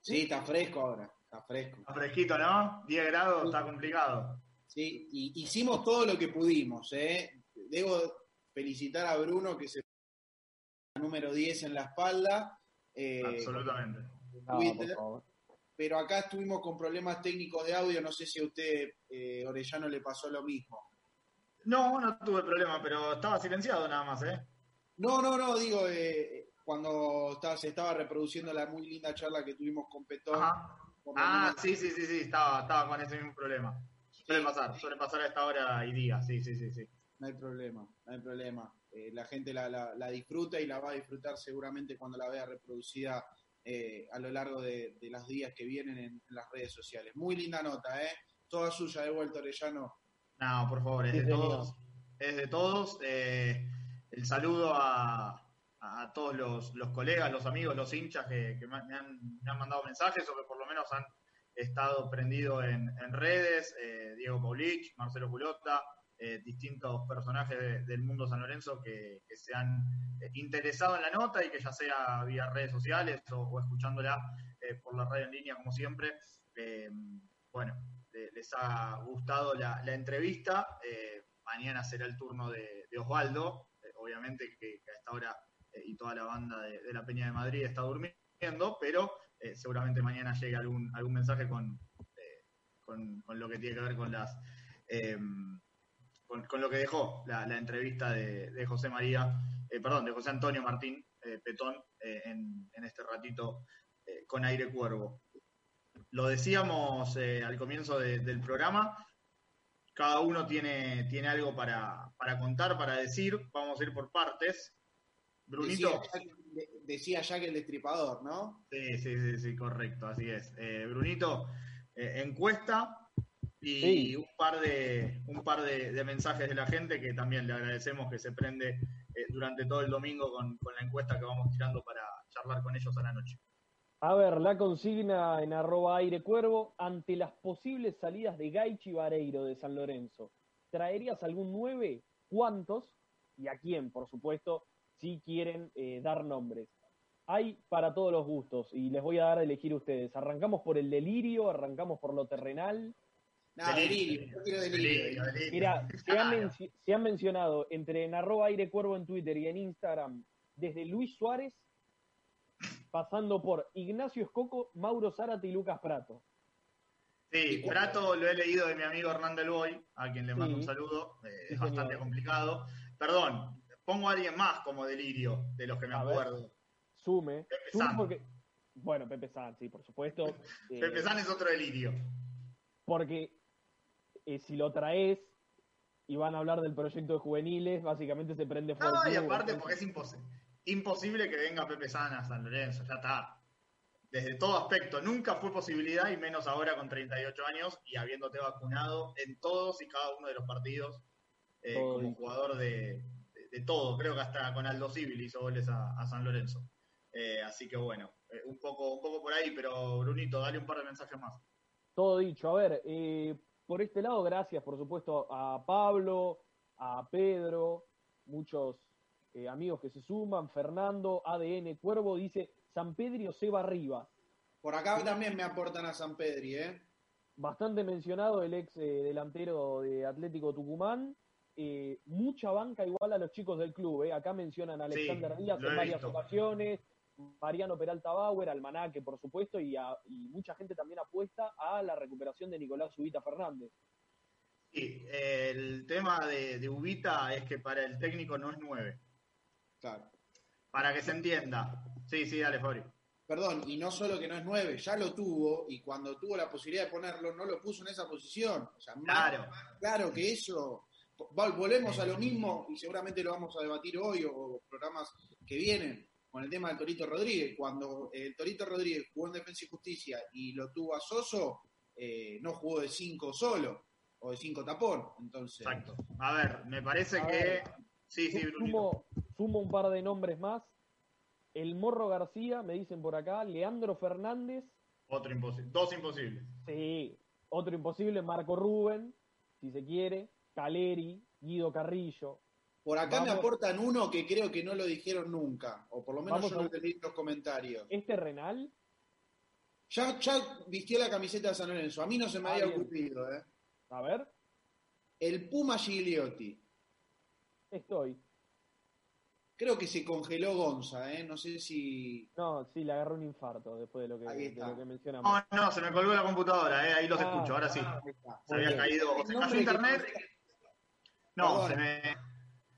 Sí, está fresco ahora. Está fresco. Está fresquito, ¿no? 10 grados, está complicado. Sí, y hicimos todo lo que pudimos, ¿eh? Debo felicitar a Bruno que se número 10 en la espalda. eh, Absolutamente. Twitter. pero acá estuvimos con problemas técnicos de audio, no sé si a usted, eh, Orellano, le pasó lo mismo. No, no tuve problema, pero estaba silenciado nada más, ¿eh? No, no, no, digo, eh, cuando estaba, se estaba reproduciendo la muy linda charla que tuvimos con Petón. Ah, sí, sí, sí, sí, estaba, estaba con ese mismo problema. Suele pasar, suele pasar a esta hora y día, sí, sí, sí, sí. No hay problema, no hay problema. Eh, la gente la, la- la disfruta y la va a disfrutar seguramente cuando la vea reproducida eh, a lo largo de, de los días que vienen en, en las redes sociales. Muy linda nota, ¿eh? Toda suya de vuelta, Orellano. No, por favor, es de todos. Es de todos. Eh, el saludo a, a todos los, los colegas, los amigos, los hinchas que, que me, han, me han mandado mensajes o que por lo menos han estado prendidos en, en redes. eh, Diego Paulich, Marcelo Culota, eh, distintos personajes de- del mundo San Lorenzo que, que se han eh, interesado en la nota y que ya sea vía redes sociales o, escuchándola por la radio en línea, como siempre. bueno, le- les ha gustado la, la entrevista. mañana será el turno de, Osvaldo, obviamente que, que a esta hora y toda la banda de, la Peña de Madrid está durmiendo, pero eh, seguramente mañana llegue algún, algún mensaje con, eh, con, con lo que tiene que ver con las... eh, con, lo que dejó la, entrevista de, José María, eh, perdón, de José Antonio Martín eh, Petón eh, en, este ratito eh, con aire cuervo. Lo decíamos eh, al comienzo de- del programa, cada uno tiene, tiene algo para, para contar, para decir, vamos a ir por partes. Brunito. Decía, Jack- el Destripador, ¿no? Sí, sí, sí, sí, correcto, así es. Eh, Brunito, eh, encuesta y Sí. un par, de, un par de, de mensajes de la gente que también le agradecemos que se prende eh, durante todo el domingo con, con la encuesta que vamos tirando para charlar con ellos a la noche. A ver, la consigna en arroba aire cuervo, ante las posibles salidas de Gaichi Vareiro de San Lorenzo, ¿traerías algún 9? ¿Cuántos? ¿Y a quién, por supuesto, si quieren eh, dar nombres? Hay para todos los gustos y les voy a dar a elegir ustedes. ¿Arrancamos por el delirio? ¿Arrancamos por lo terrenal? Nada, delirio. Yo quiero delirio. delirio. Mira, se han, se han mencionado entre en arroba aire cuervo en Twitter y en Instagram, desde Luis Suárez, pasando por Ignacio Escoco, Mauro Zárate y Lucas Prato. Sí, Prato lo he leído de mi amigo Hernán Del Boy, a quien le mando Sí. un saludo, eh, Sí, es bastante complicado. Perdón, pongo a alguien más como delirio, de los que me A ver. acuerdo. Sume. Pepe Sume San. porque, bueno, Pepe San, sí, por supuesto. eh, Pepe San es otro delirio. Porque eh, si lo traes y van a hablar del proyecto de juveniles, básicamente se prende fuego. No, y aparte porque es imposible. Imposible que venga Pepe San a San Lorenzo, ya está. Desde todo aspecto, nunca fue posibilidad, y menos ahora con 38 años y habiéndote vacunado en todos y cada uno de los partidos eh, como jugador de, de- todo. Creo que hasta con Aldo Civil hizo goles a, a San Lorenzo. Eh, así que bueno, eh, un, poco, un poco por ahí, pero Brunito, dale un par de mensajes más. Todo dicho. A ver, eh, por este lado, gracias, por supuesto, a Pablo, a Pedro, muchos eh, amigos que se suman, Fernando, ADN Cuervo, dice San Pedro Seba Rivas. Por acá también me aportan a San Pedri, ¿eh? Bastante mencionado el ex eh, delantero de Atlético Tucumán. Eh, mucha banca igual a los chicos del club. eh. Acá mencionan a Sí, Alexander Díaz lo en varias visto. ocasiones, Mariano Peralta Bauer, Almanaque, por supuesto, y, a- y mucha gente también apuesta a la recuperación de Nicolás Ubita Fernández. Sí, el tema de, de Ubita es que para el técnico no es 9. Claro. Para que se entienda. Sí, sí, dale, Fabri. Perdón, y no solo que no es nueve, ya lo tuvo, y cuando tuvo la posibilidad de ponerlo, no lo puso en esa posición. O sea, más Claro. claro que eso. Vol- Volvemos a lo mismo, y seguramente lo vamos a debatir hoy o programas que vienen, con el tema del Torito Rodríguez. Cuando el Torito Rodríguez jugó en Defensa y Justicia y lo tuvo a Soso, eh, no jugó de cinco solo, o de cinco tapón. Entonces, Exacto. A ver, me parece que. ver. Sí, sí. Sumo, sumo un par de nombres más. El Morro García, me dicen por acá, Leandro Fernández, Otro imposible. Dos imposibles. sí, otro imposible, Marco Rubén, si se quiere, Caleri, Guido Carrillo. por acá me aportan uno que creo que no lo dijeron nunca, o por lo menos Vamos yo a- lo leí en los comentarios. Este Renal, Ya, ya vistió la camiseta de San Lorenzo. A mí no se me Ah, había bien. ocurrido, ¿eh? a ver, El Puma Gigliotti. estoy. Creo que se congeló Gonza, ¿eh? No sé si. No, sí, le agarró un infarto después de lo que, Ahí de está. lo que mencionamos. No, no, se me colgó la computadora, eh, ahí los Ah, escucho, ahora sí. Se había caído. ¿O se cayó que- internet? No, Perdón. se me.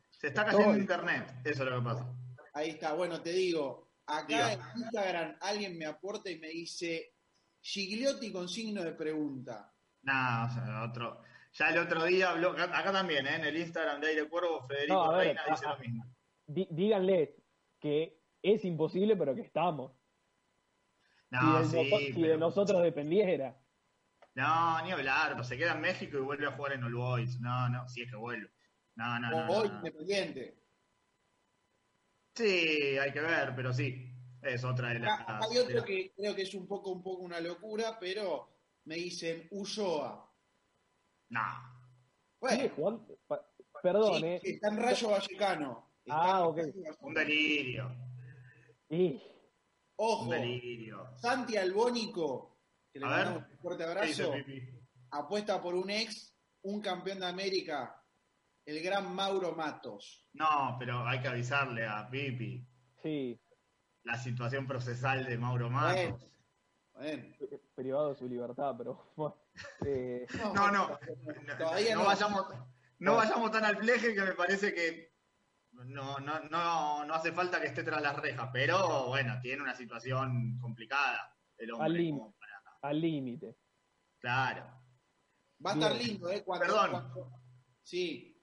Se está cayendo Estoy. internet, eso es lo que pasa. Ahí está, bueno, te digo, acá Diga. en Instagram alguien me aporta y me dice Gigliotti con signo de pregunta. No, o sea, otro. Ya el otro día habló, acá, acá también, ¿eh? en el Instagram de Aire Cuervo, Federico No, a ver, Reina dice a- lo mismo. Dí- díganle que es imposible, pero que estamos. No, si de, sí, noso- si de pero- nosotros dependiera. No, ni hablar, pero se queda en México y vuelve a jugar en All Boys. No, no, si es que vuelve. No, no, no. no, Hoy no. independiente. Sí, hay que ver, pero sí. Es otra de las. Acá hay otro las- que creo que es un poco, un poco una locura, pero me dicen Ulloa. No. Bueno, Perdón, sí, ¿eh? está en Rayo Vallecano. Está Ah, ok. Un delirio. Y- Un Ojo, delirio. Santi Albónico, que le A ver. un fuerte ¿Qué dice abrazo, apuesta por un ex, un campeón de América, el gran Mauro Matos. No, pero hay que avisarle a Pipi sí, la situación procesal de Mauro Matos. Bueno, privado de su libertad, pero bueno, eh, No, no, Todavía no, no. vayamos, no vayamos tan al fleje que me parece que no, no, no, no hace falta que esté tras las rejas, pero bueno, tiene una situación complicada el hombre. Al límite. Al límite. Claro. va a estar lindo, ¿eh? Cuando, Perdón. cuando- sí,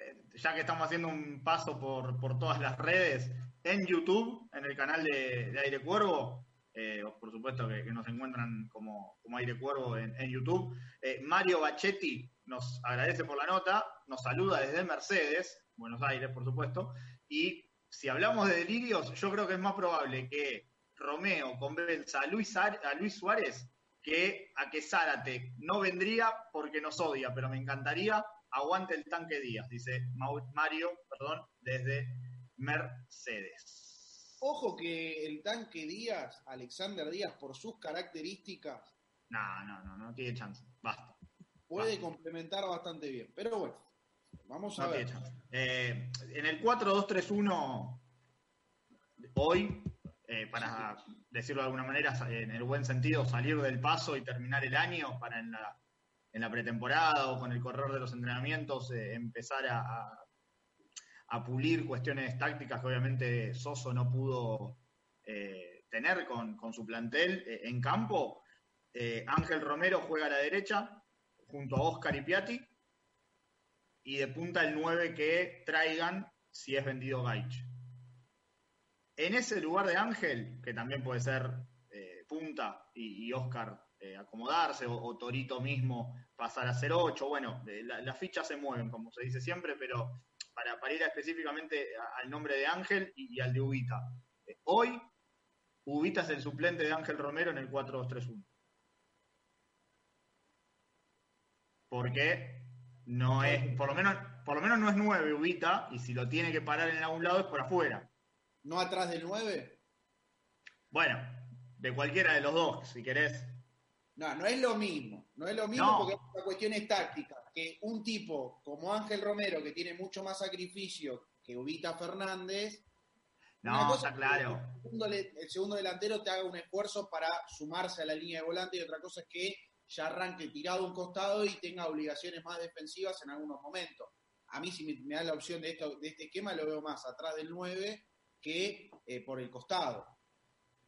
Eh, Ya que estamos haciendo un paso por, por todas las redes, en YouTube, en el canal de, de Aire Cuervo, eh, por supuesto que, que nos encuentran como, como Aire Cuervo en, en YouTube, eh, Mario Bachetti nos agradece por la nota, nos saluda desde Mercedes, Buenos Aires, por supuesto, y si hablamos de delirios, yo creo que es más probable que Romeo convenza a Luis, a Luis Suárez que a que Zárate no vendría porque nos odia, pero me encantaría, aguante el tanque Díaz, dice Mario, perdón, desde Mercedes. ojo que el tanque Díaz, Alexander Díaz, por sus características, No, no, no, no tiene chance, basta. puede complementar bastante bien. Pero bueno, vamos a No ver. tiene chance. Eh, en el 4-2-3-1, hoy, eh, para decirlo de alguna manera, en el buen sentido, salir del paso y terminar el año para en la, pretemporada o con el correr de los entrenamientos eh, empezar a, pulir cuestiones tácticas que obviamente Soso no pudo eh, tener con, con su plantel en campo. Ángel Romero juega a la derecha junto a Oscar y Piatti y de punta el 9 que traigan si es vendido Gaich. En ese lugar de Ángel, que también puede ser eh, punta y, y Oscar eh, acomodarse, o, Torito mismo pasar a ser 8, bueno, eh, la- las fichas se mueven, como se dice siempre, pero para, para ir específicamente al nombre de Ángel y, al de Ubita. Hoy, Ubita es el suplente de Ángel Romero en el 4-2-3-1. Porque no es, por lo menos, por lo menos no es 9 Ubita, y si lo tiene que parar en algún lado es por afuera. ¿No atrás del 9? Bueno, de cualquiera de los dos, si querés. No, no es lo mismo. No es lo mismo No. porque la cuestión es táctica. Que un tipo como Ángel Romero, que tiene mucho más sacrificio que Ubita Fernández, No, cosa está claro. segundo, el segundo delantero te haga un esfuerzo para sumarse a la línea de volante y otra cosa es que ya arranque tirado a un costado y tenga obligaciones más defensivas en algunos momentos. A mí si me, me da la opción de, esto, de este esquema lo veo más atrás del 9 que eh, por el costado.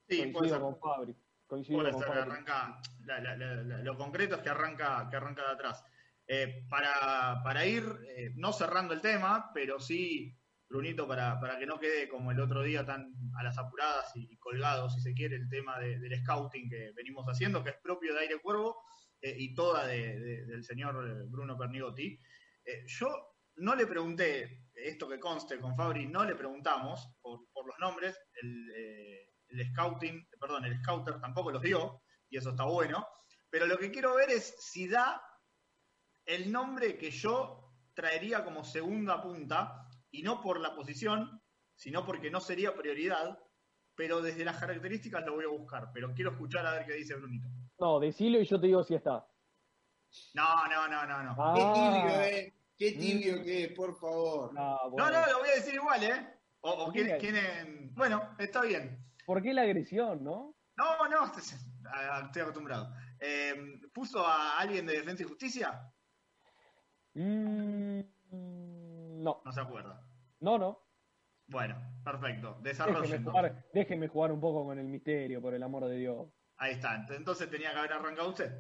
Sí, puede coincido ser. con Fabri. Coincido Puede con ser, Fabri. arranca, la- la- la- la- lo concreto es que arranca, que arranca de atrás. Eh, para, para ir, eh, no cerrando el tema, pero sí, Brunito, para, para que no quede como el otro día tan a las apuradas y, y colgado, si se quiere, el tema de- del scouting que venimos haciendo, que es propio de Aire Cuervo eh, y toda de- de- del señor Bruno Pernigotti. Eh, yo no le pregunté, esto que conste con Fabri, no le preguntamos por, por los nombres, el, eh, el scouting, perdón, el scouter tampoco los dio, y eso está bueno, pero lo que quiero ver es si da el nombre que yo traería como segunda punta, y no por la posición, sino porque no sería prioridad, pero desde las características lo voy a buscar, pero quiero escuchar a ver qué dice Brunito. No, decilo y yo te digo si está. No, no, no, no, no. Ah, Qué tibio, ¿eh? Qué tibio Mm. que es, por favor. no, No, bueno. no, lo voy a decir igual, ¿eh? O, es- Bueno, está bien. ¿Por qué la agresión, no? No, no, estoy acostumbrado. Eh, ¿Puso a alguien de Defensa y Justicia? Mm, no, No se acuerda. No, no. Bueno, perfecto. Déjeme Desarrollen. jugar, déjeme jugar un poco con el misterio, por el amor de Dios. Ahí está. Entonces tenía que haber arrancado usted.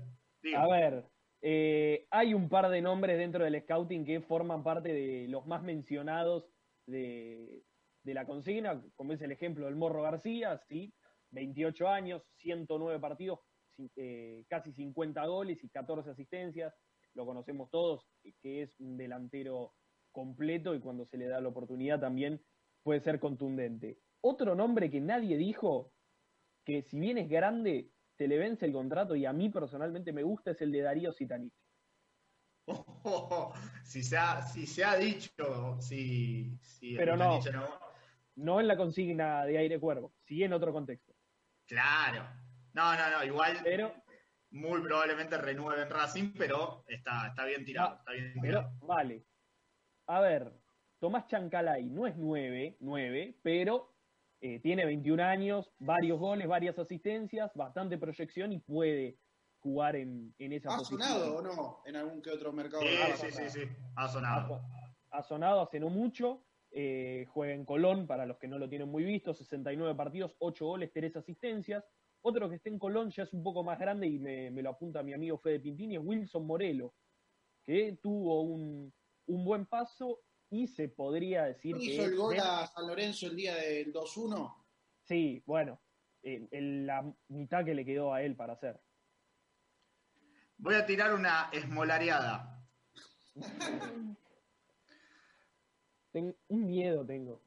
Diga. A ver, eh, hay un par de nombres dentro del scouting que forman parte de los más mencionados de, la consigna, como es el ejemplo del Morro García, sí, 28 años, 109 partidos, eh, casi 50 goles y 14 asistencias, lo conocemos todos, que es un delantero completo y cuando se le da la oportunidad también puede ser contundente. Otro nombre que nadie dijo, que si bien es grande, se le vence el contrato y a mí personalmente me gusta, es el de Darío Sitanich. si, se ha, si se ha dicho, si, si Pero no. No en la consigna de aire cuervo, sí en otro contexto. Claro. No, no, no, igual Pero, muy probablemente renueven Racing, pero está, está bien tirado. Está bien tirado. pero vale. A ver, Tomás Chancalay no es 9, 9, pero eh, tiene 21 años, varios goles, varias asistencias, bastante proyección y puede jugar en, en esa ¿Ha posición. sonado o no en algún que otro mercado? Sí, Ah, sí, sí, sí. Ha ha, sonado. so- ha sonado hace no mucho. eh, juega en Colón, para los que no lo tienen muy visto, 69 partidos, 8 goles, 3 asistencias. Otro que esté en Colón ya es un poco más grande y me, me lo apunta mi amigo Fede Pintini, es Wilson Morelo, que tuvo un, un buen paso y se podría decir ¿No que... hizo el gol de- a San Lorenzo el día del 2-1? Sí, bueno, en, en la mitad que le quedó a él para hacer. Voy a tirar una esmolareada. Ten- un miedo tengo.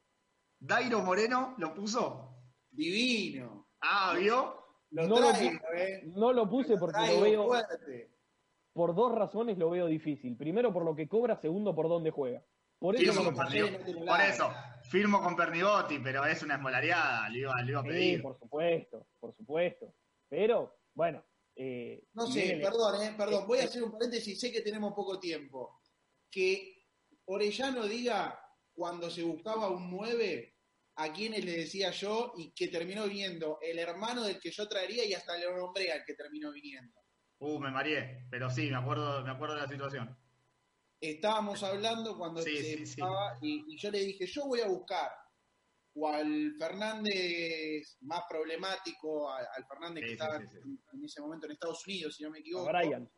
Dairo Moreno lo puso. Divino. Ah, ¿vio? Lo No lo traigo, eh. No lo puse porque lo veo... fuerte. por dos razones lo veo difícil. Primero por lo que cobra, segundo por dónde juega. Por eso Firmo con. Pernigotti. Por eso, firmo con Pernigotti, pero es una esmolareada, le iba, le iba a Sí, pedir. por supuesto, por supuesto. Pero, bueno. eh, No sé, bien perdón, eh, perdón. Voy a hacer un paréntesis, sé que tenemos poco tiempo. Que Orellano diga cuando se buscaba un 9 a quienes le decía yo y que terminó viniendo el hermano del que yo traería y hasta le nombré al que terminó viniendo. Uh, me mareé, pero sí, me acuerdo, me acuerdo de la situación. Estábamos hablando cuando Sí, se sí, sí. buscaba y, y yo le dije, yo voy a buscar o al Fernández más problemático, al, al Fernández Sí, que sí, estaba sí, sí. En, en ese momento en Estados Unidos, si no me equivoco. a Brian.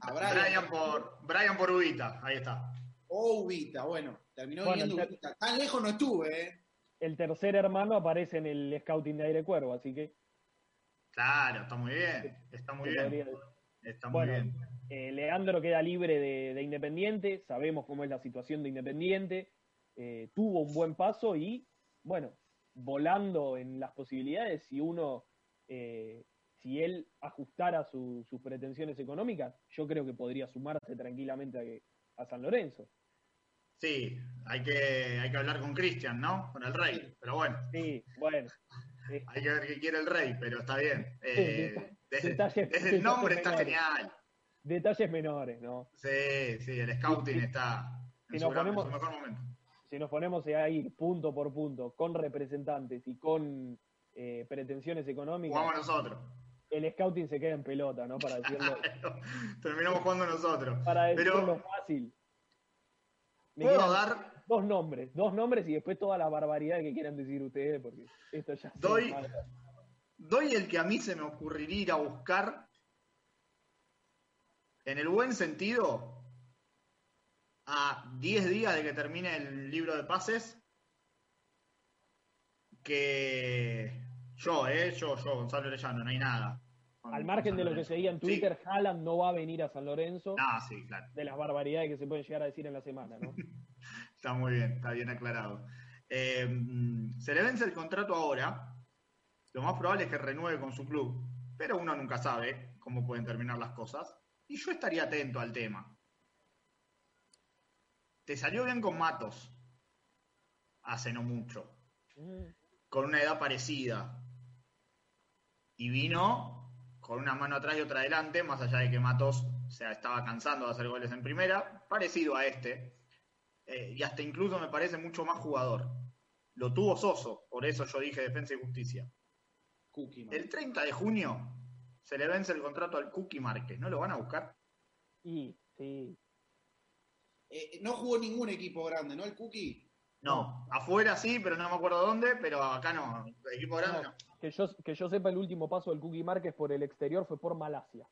A Brian, Brian, por, Brian por Ubita, ahí está. O Ubita, bueno, terminó Bueno, viniendo Ubita. Tan lejos no estuve, ¿eh? El tercer hermano aparece en el scouting de Aire Cuervo, así que. Claro, está muy bien, está muy bien, está muy Bueno, bien. Eh, Leandro queda libre de, de Independiente, sabemos cómo es la situación de Independiente, eh, tuvo un buen paso y, bueno, volando en las posibilidades, si uno, eh, si él ajustara su- sus pretensiones económicas, yo creo que podría sumarse tranquilamente a, a San Lorenzo. Sí, hay que, hay que hablar con Cristian, ¿no? Con el rey, pero bueno, Sí, bueno. hay que ver qué quiere el rey, pero está bien. Desde, desde el nombre está genial. Detalles menores, ¿no? Sí, sí, el scouting está en Si su, nos en ponemos- su mejor momento. si nos ponemos a ir punto por punto con representantes y con eh, pretensiones económicas, Jugamos nosotros. el scouting se queda en pelota, ¿no? Para decirlo, Terminamos jugando nosotros. para decirlo Pero fácil. Me puedo dar, dos nombres, dos nombres y después toda la barbaridad que quieran decir ustedes, porque esto ya Doy- doy el que a mí se me ocurriría ir a buscar, en el buen sentido, a 10 días de que termine el libro de pases, que yo, eh, yo, yo, Gonzalo Orellano, no hay nada. Al margen de lo que se diga en Sí. Twitter, Haaland no va a venir a San Lorenzo Ah, sí, claro. de las barbaridades que se pueden llegar a decir en la semana, ¿no? Está muy bien, está bien aclarado. Eh, se le vence el contrato ahora. Lo más probable es que renueve con su club, pero uno nunca sabe cómo pueden terminar las cosas. Y yo estaría atento al tema. Te salió bien con Matos hace no mucho, con una edad parecida. Y vino con una mano atrás y otra adelante, más allá de que Matos se estaba cansando de hacer goles en primera, parecido a este. Eh, y hasta incluso me parece mucho más jugador. Lo tuvo Soso, por eso yo dije defensa y justicia. Cookie. El 30 de junio se le vence el contrato al Cookie Márquez. ¿No lo van a buscar? Y, sí, Eh, no jugó ningún equipo grande, ¿no? El Cookie. No, afuera sí, pero no me acuerdo dónde, pero acá no. El equipo grande no. Que yo, que yo sepa, el último paso del Cookie Márquez por el exterior fue por Malasia.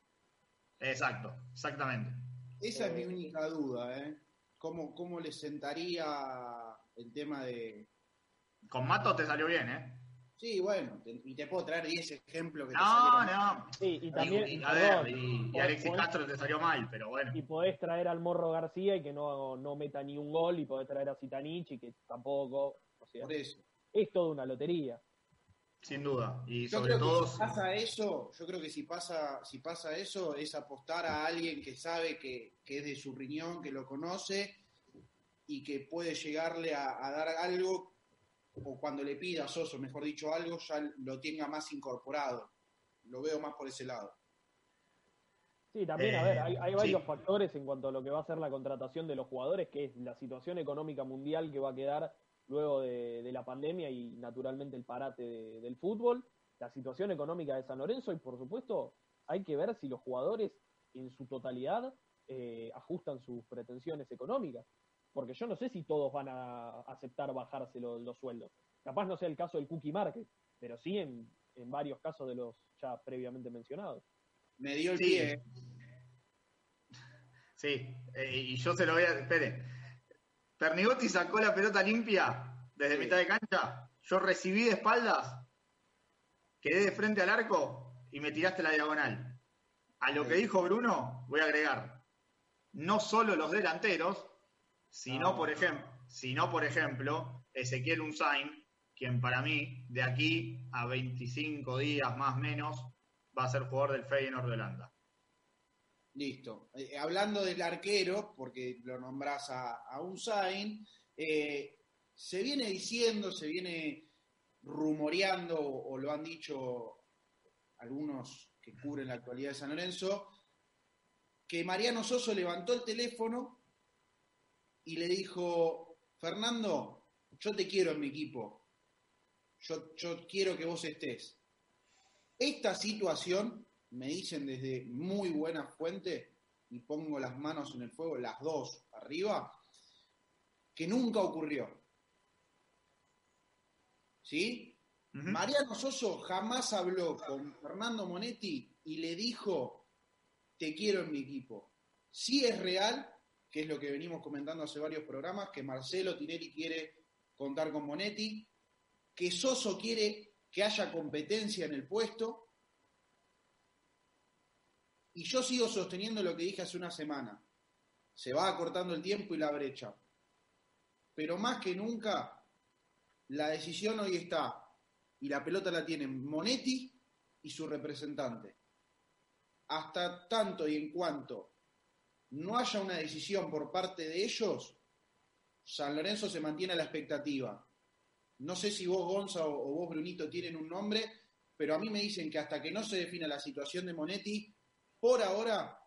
Exacto, exactamente. Esa es mi única duda, ¿eh? ¿Cómo, ¿Cómo le sentaría el tema de... Con Mato te salió bien, ¿eh? Sí, bueno, te- y te puedo traer 10 ejemplos que te No, salieron mal. Sí, no. y también. Y, y- a ver, perdón, y, y Alexis podés- Castro te salió mal, pero bueno. Y podés traer al Morro García y que no, no meta ni un gol, y podés traer a Zitanich y que tampoco. O sea, Por eso. es toda una lotería. Sin duda. Y Yo sobre creo todo. que si pasa eso, yo creo que si pasa, si pasa eso, es apostar a alguien que sabe que, que es de su riñón, que lo conoce y que puede llegarle a, a dar algo, o cuando le pida a Soso, mejor dicho, algo, ya lo tenga más incorporado. Lo veo más por ese lado. Sí, también, a Eh, ver, hay, hay sí. varios factores en cuanto a lo que va a ser la contratación de los jugadores, que es la situación económica mundial que va a quedar luego de, de la pandemia y naturalmente el parate de- del fútbol, la situación económica de San Lorenzo y por supuesto hay que ver si los jugadores en su totalidad eh, ajustan sus pretensiones económicas, porque yo no sé si todos van a aceptar bajarse lo- los sueldos. Capaz no sea el caso del Cookie Market, pero sí en, en varios casos de los ya previamente mencionados. Me dio el Sí. pie. Sí, eh, y yo se lo voy a. Espere. Pernigotti sacó la pelota limpia desde Sí. mitad de cancha. Yo recibí de espaldas, quedé de frente al arco y me tiraste la diagonal. A lo que dijo Bruno, voy a agregar. No solo los delanteros, sino, No. por ejemplo, sino, por ejemplo, Ezequiel Unzain, quien para mí, de aquí a 25 días más o menos, va a ser jugador del Feyenoord de Holanda. Listo. Eh, hablando del arquero, porque lo nombras a, a Unzain, eh, se viene diciendo, se viene rumoreando, o lo han dicho algunos que cubren la actualidad de San Lorenzo, que Mariano Soso levantó el teléfono y le dijo, Fernando, yo te quiero en mi equipo, yo, yo quiero que vos estés. Esta situación, me dicen desde muy buena fuente, y pongo las manos en el fuego, las dos arriba, que nunca ocurrió. ¿Sí? Mariano Soso jamás habló con Fernando Monetti y le dijo, te quiero en mi equipo. Sí es real, que es lo que venimos comentando hace varios programas, que Marcelo Tinelli quiere contar con Monetti, que Soso quiere que haya competencia en el puesto, y yo sigo sosteniendo lo que dije hace una semana. Se va acortando el tiempo y la brecha. Pero más que nunca, la decisión hoy está, y la pelota la tienen Monetti y su representante. Hasta tanto y en cuanto no haya una decisión por parte de ellos, San Lorenzo se mantiene a la expectativa. No sé si vos, Gonza, o, vos, Brunito, tienen un nombre, pero a mí me dicen que hasta que no se defina la situación de Monetti, por ahora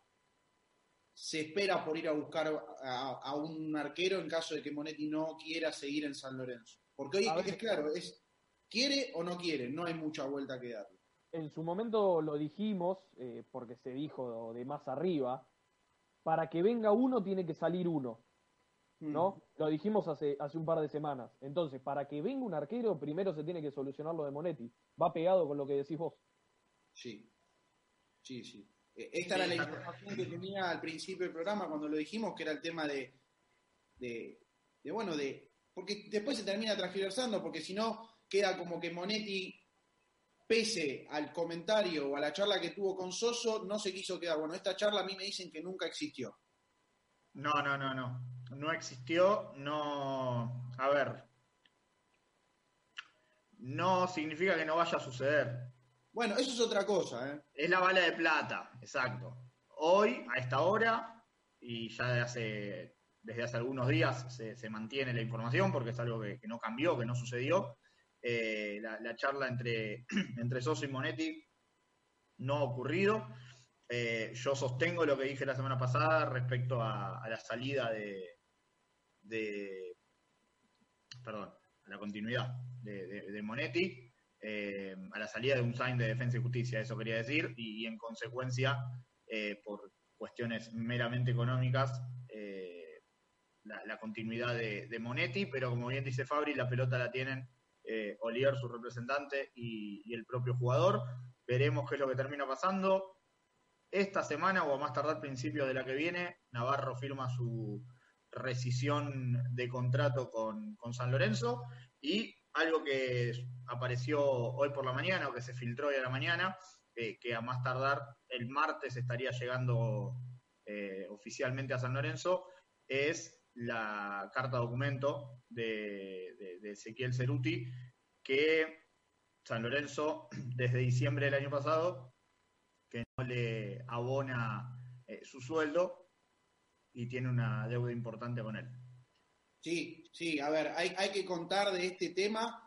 se espera por ir a buscar a, a un arquero en caso de que Monetti no quiera seguir en San Lorenzo. Porque hoy es claro, es quiere o no quiere, no hay mucha vuelta que darle. en su momento lo dijimos, eh, porque se dijo de más arriba, para que venga uno tiene que salir uno, ¿no? Lo dijimos hace, hace un par de semanas. Entonces, para que venga un arquero, primero se tiene que solucionar lo de Monetti. Va pegado con lo que decís vos. Sí, sí, sí. Eh, Esta era la información que tenía al principio del programa cuando lo dijimos, que era el tema de, de, de, bueno, de, porque después se termina transversando, porque si no queda como que Monetti, pese al comentario o a la charla que tuvo con Soso, no se quiso quedar. Bueno, esta charla a mí me dicen que nunca existió. No, no, no, no. No existió, no. A ver. No significa que no vaya a suceder. Bueno, eso es otra cosa, ¿eh? Es la bala de plata, exacto. Hoy, a esta hora, y ya de hace, desde hace algunos días se, se mantiene la información porque es algo que, que no cambió, que no sucedió. Eh, la, la charla entre, entre Soso y Monetti no ha ocurrido. Eh, yo sostengo lo que dije la semana pasada respecto a, la salida de, de- Perdón, a la continuidad de, Monetti, eh, a la salida de un sign de Defensa y Justicia, eso quería decir, y, en consecuencia, por cuestiones meramente económicas, la, la continuidad de, de Monetti, pero como bien dice Fabri, la pelota la tienen eh, Olier, su representante, y, el propio jugador. Veremos qué es lo que termina pasando. Esta semana o a más tardar principios de la que viene, Navarro firma su rescisión de contrato con, con San Lorenzo y algo que apareció hoy por la mañana o que se filtró hoy a la mañana, eh, que a más tardar el martes estaría llegando eh, oficialmente a San Lorenzo, es la carta documento de, de- Ezequiel Ceruti, que San Lorenzo, desde diciembre del año pasado, que no le abona eh, su sueldo y tiene una deuda importante con él. Sí, sí, a ver, hay, hay que contar de este tema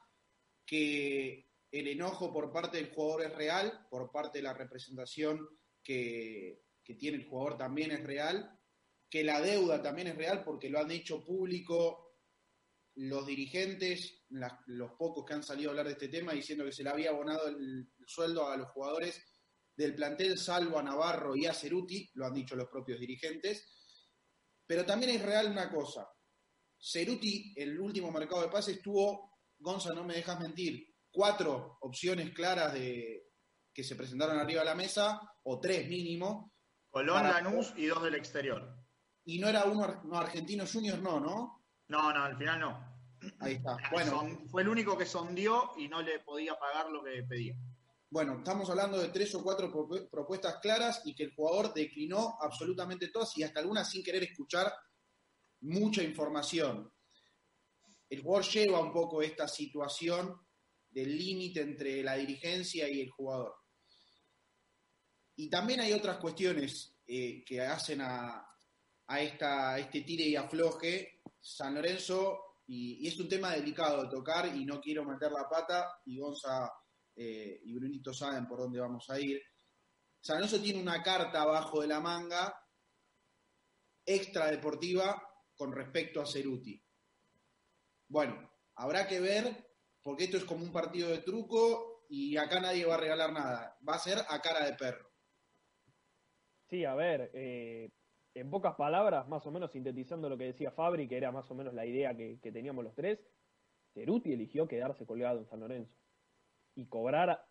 que el enojo por parte del jugador es real, por parte de la representación que, que tiene el jugador también es real, que la deuda también es real porque lo han hecho público los dirigentes, los pocos que han salido a hablar de este tema, diciendo que se le había abonado el, el sueldo a los jugadores del plantel, salvo a Navarro y a Ceruti, lo han dicho los propios dirigentes. Pero también es real una cosa, Ceruti, el último mercado de pases, tuvo, Gonza, no me dejas mentir, cuatro opciones claras de que se presentaron arriba de la mesa, o tres mínimo, Colón, Para- Lanús y dos del exterior. Y no era uno ar- no, argentino junior, no, ¿no? No, no, al final no. Ahí está. Bueno, Son- fue el único que sondió y no le podía pagar lo que pedía. bueno, estamos hablando de tres o cuatro propu- propuestas claras y que el jugador declinó absolutamente todas y hasta algunas sin querer escuchar mucha información. El jugador lleva un poco esta situación del límite entre la dirigencia y el jugador. Y también hay otras cuestiones eh, que hacen a, a esta, este tire y afloje. San Lorenzo, y, y es un tema delicado de tocar y no quiero meter la pata, y Gonza eh, y Brunito saben por dónde vamos a ir. San Lorenzo tiene una carta abajo de la manga extradeportiva con respecto a Ceruti. Bueno, habrá que ver, porque esto es como un partido de truco y acá nadie va a regalar nada. Va a ser a cara de perro. Sí, a ver, eh, en pocas palabras, más o menos sintetizando lo que decía Fabri, que era más o menos la idea que, que teníamos los tres, Ceruti eligió quedarse colgado en San Lorenzo y cobrar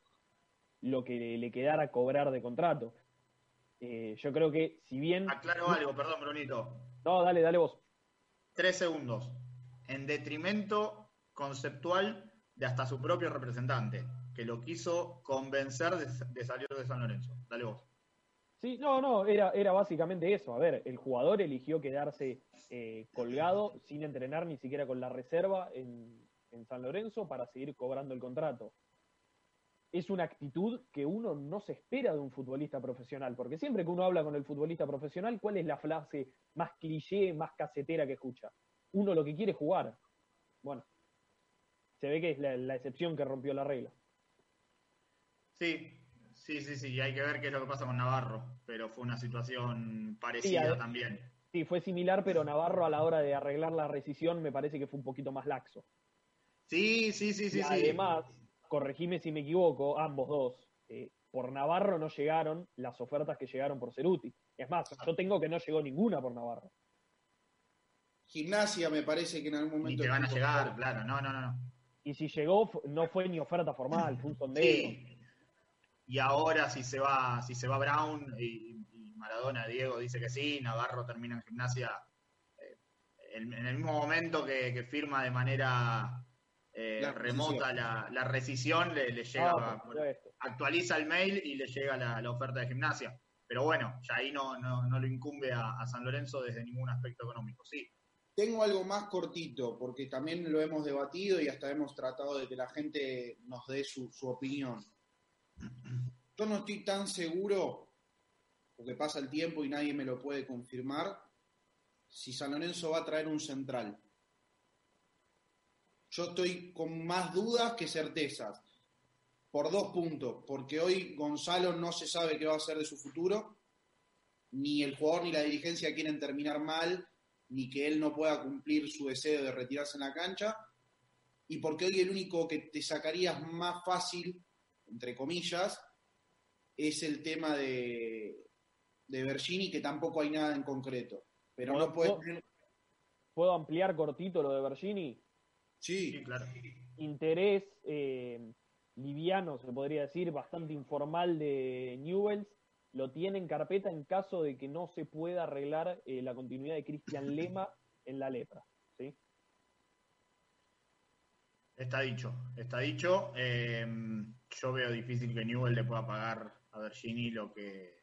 lo que le, le quedara cobrar de contrato. Eh, yo creo que si bien... Aclaro algo, perdón, Brunito. No, dale, dale vos. Tres segundos. En detrimento conceptual de hasta su propio representante, que lo quiso convencer de, de salir de San Lorenzo. Dale vos. Sí, no, no, era, era básicamente eso. A ver, el jugador eligió quedarse eh, colgado sin entrenar ni siquiera con la reserva en, en San Lorenzo para seguir cobrando el contrato. Es una actitud que uno no se espera de un futbolista profesional, porque siempre que uno habla con el futbolista profesional, ¿cuál es la frase más cliché, más casetera que escucha? Uno lo que quiere es jugar. Bueno, se ve que es la, la excepción que rompió la regla. Sí, sí, sí, sí. y Hay que ver qué es lo que pasa con Navarro, pero fue una situación parecida Sí, también. Sí, fue similar, pero Navarro a la hora de arreglar la rescisión me parece que fue un poquito más laxo. Sí, sí, sí, sí, y sí. además, corregime si me equivoco, ambos dos, eh, por Navarro no llegaron las ofertas que llegaron por Ceruti. Es más, yo tengo que no llegó ninguna por Navarro. Gimnasia me parece que en algún Ni momento... te van a llegar, claro. No, no, no. no. Y si llegó, no fue ni oferta formal, fue un sondeo. Sí. Y ahora si se va, si se va Brown y, y Maradona, Diego dice que sí, Navarro termina en gimnasia eh, en, en el mismo momento que, que firma de manera eh, La remota la, la rescisión, le, le llega, Ah, actualiza el mail y le llega la, la oferta de gimnasia. Pero bueno, ya ahí no, no, no lo incumbe a, a San Lorenzo desde ningún aspecto económico. Sí, Tengo algo más cortito, porque también lo hemos debatido y hasta hemos tratado de que la gente nos dé su, su opinión. Yo no estoy tan seguro, porque pasa el tiempo y nadie me lo puede confirmar, si San Lorenzo va a traer un central. Yo estoy con más dudas que certezas, por dos puntos, porque hoy Gonzalo no se sabe qué va a hacer de su futuro, ni el jugador ni la dirigencia quieren terminar mal, ni que él no pueda cumplir su deseo de retirarse en la cancha, y porque hoy el único que te sacarías más fácil, entre comillas, es el tema de, de Bergini, que tampoco hay nada en concreto. Pero no tener- ¿Puedo ampliar cortito lo de Bergini? Sí, claro. Interés eh, liviano, se podría decir, bastante informal de Newells. Lo tiene en carpeta en caso de que no se pueda arreglar eh, la continuidad de Cristian Lema en la lepra. ¿sí? Está dicho, está dicho. Eh, yo veo difícil que Newell le pueda pagar a Bergini lo que